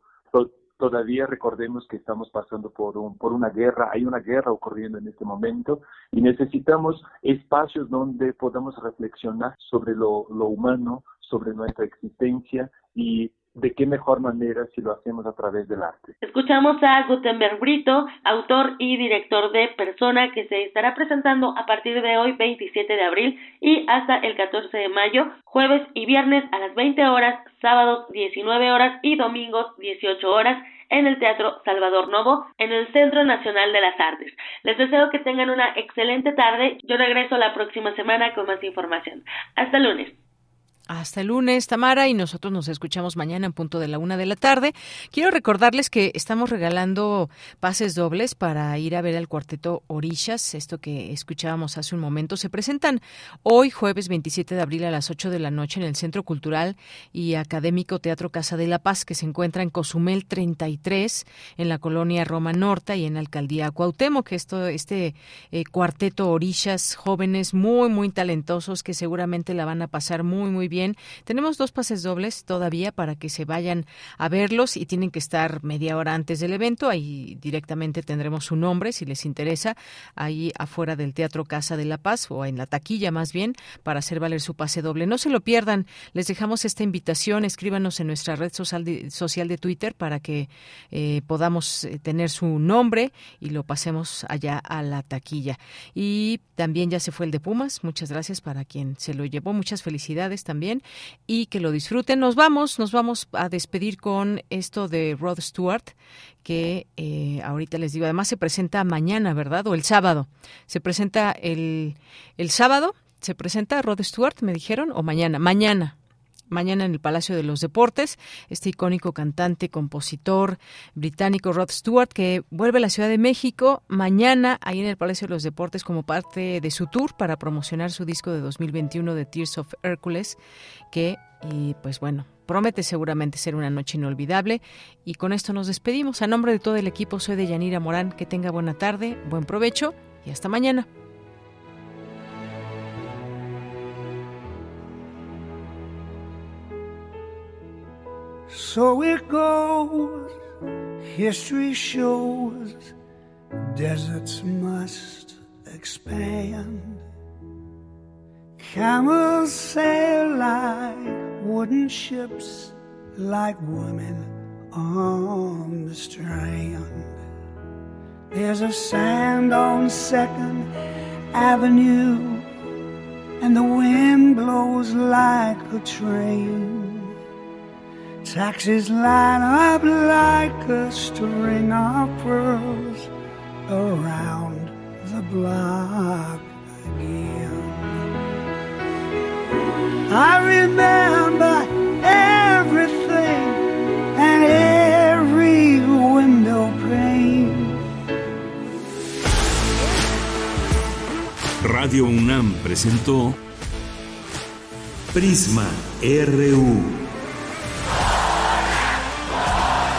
[SPEAKER 37] Todavía recordemos que estamos pasando por, un, por una guerra, hay una guerra ocurriendo en este momento y necesitamos espacios donde podamos reflexionar sobre lo, lo humano, sobre nuestra existencia y de qué mejor manera si lo hacemos a través del arte.
[SPEAKER 35] Escuchamos a Gutenberg Brito, autor y director de Persona, que se estará presentando a partir de hoy, 27 de abril, y hasta el 14 de mayo, jueves y viernes a las 20 horas, sábados 19 horas y domingos 18 horas en el Teatro Salvador Novo, en el Centro Nacional de las Artes. Les deseo que tengan una excelente tarde. Yo regreso la próxima semana con más información. Hasta lunes.
[SPEAKER 1] Hasta el lunes, Tamara, y nosotros nos escuchamos mañana en punto de la una de la tarde. Quiero recordarles que estamos regalando pases dobles para ir a ver al cuarteto Orishas, esto que escuchábamos hace un momento. Se presentan hoy, jueves 27 de abril a las 8 de la noche en el Centro Cultural y Académico Teatro Casa de la Paz, que se encuentra en Cozumel 33, en la colonia Roma Norte y en la alcaldía Cuauhtémoc. Esto, este eh, cuarteto Orishas, jóvenes muy, muy talentosos que seguramente la van a pasar muy, muy bien tenemos dos pases dobles todavía para que se vayan a verlos y tienen que estar media hora antes del evento. Ahí directamente tendremos su nombre si les interesa, ahí afuera del Teatro Casa de la Paz o en la taquilla más bien para hacer valer su pase doble. No se lo pierdan. Les dejamos esta invitación. Escríbanos en nuestra red social de, Twitter para que eh, podamos eh, tener su nombre y lo pasemos allá a la taquilla. Y también ya se fue el de Pumas. Muchas gracias para quien se lo llevó. Muchas felicidades también y que lo disfruten. Nos vamos, nos vamos a despedir con esto de Rod Stewart, que eh, ahorita les digo, además se presenta mañana, ¿verdad? O el sábado. Se presenta el, el sábado, se presenta Rod Stewart, me dijeron, o mañana, mañana, mañana en el Palacio de los Deportes, este icónico cantante, compositor británico Rod Stewart, que vuelve a la Ciudad de México mañana ahí en el Palacio de los Deportes como parte de su tour para promocionar su disco de 2021 de Tears of Hercules, que, y pues bueno, promete seguramente ser una noche inolvidable. Y con esto nos despedimos. A nombre de todo el equipo, soy de Yanira Morán. Que tenga buena tarde, buen provecho y hasta mañana. So it goes, history shows, deserts must expand. Camels sail like wooden ships, like women on the strand. There's a sand on Second Avenue, and the wind blows like a train. Taxis line up like a string of pearls around the block again. I remember everything and every window pane. Radio UNAM presentó Prisma RU.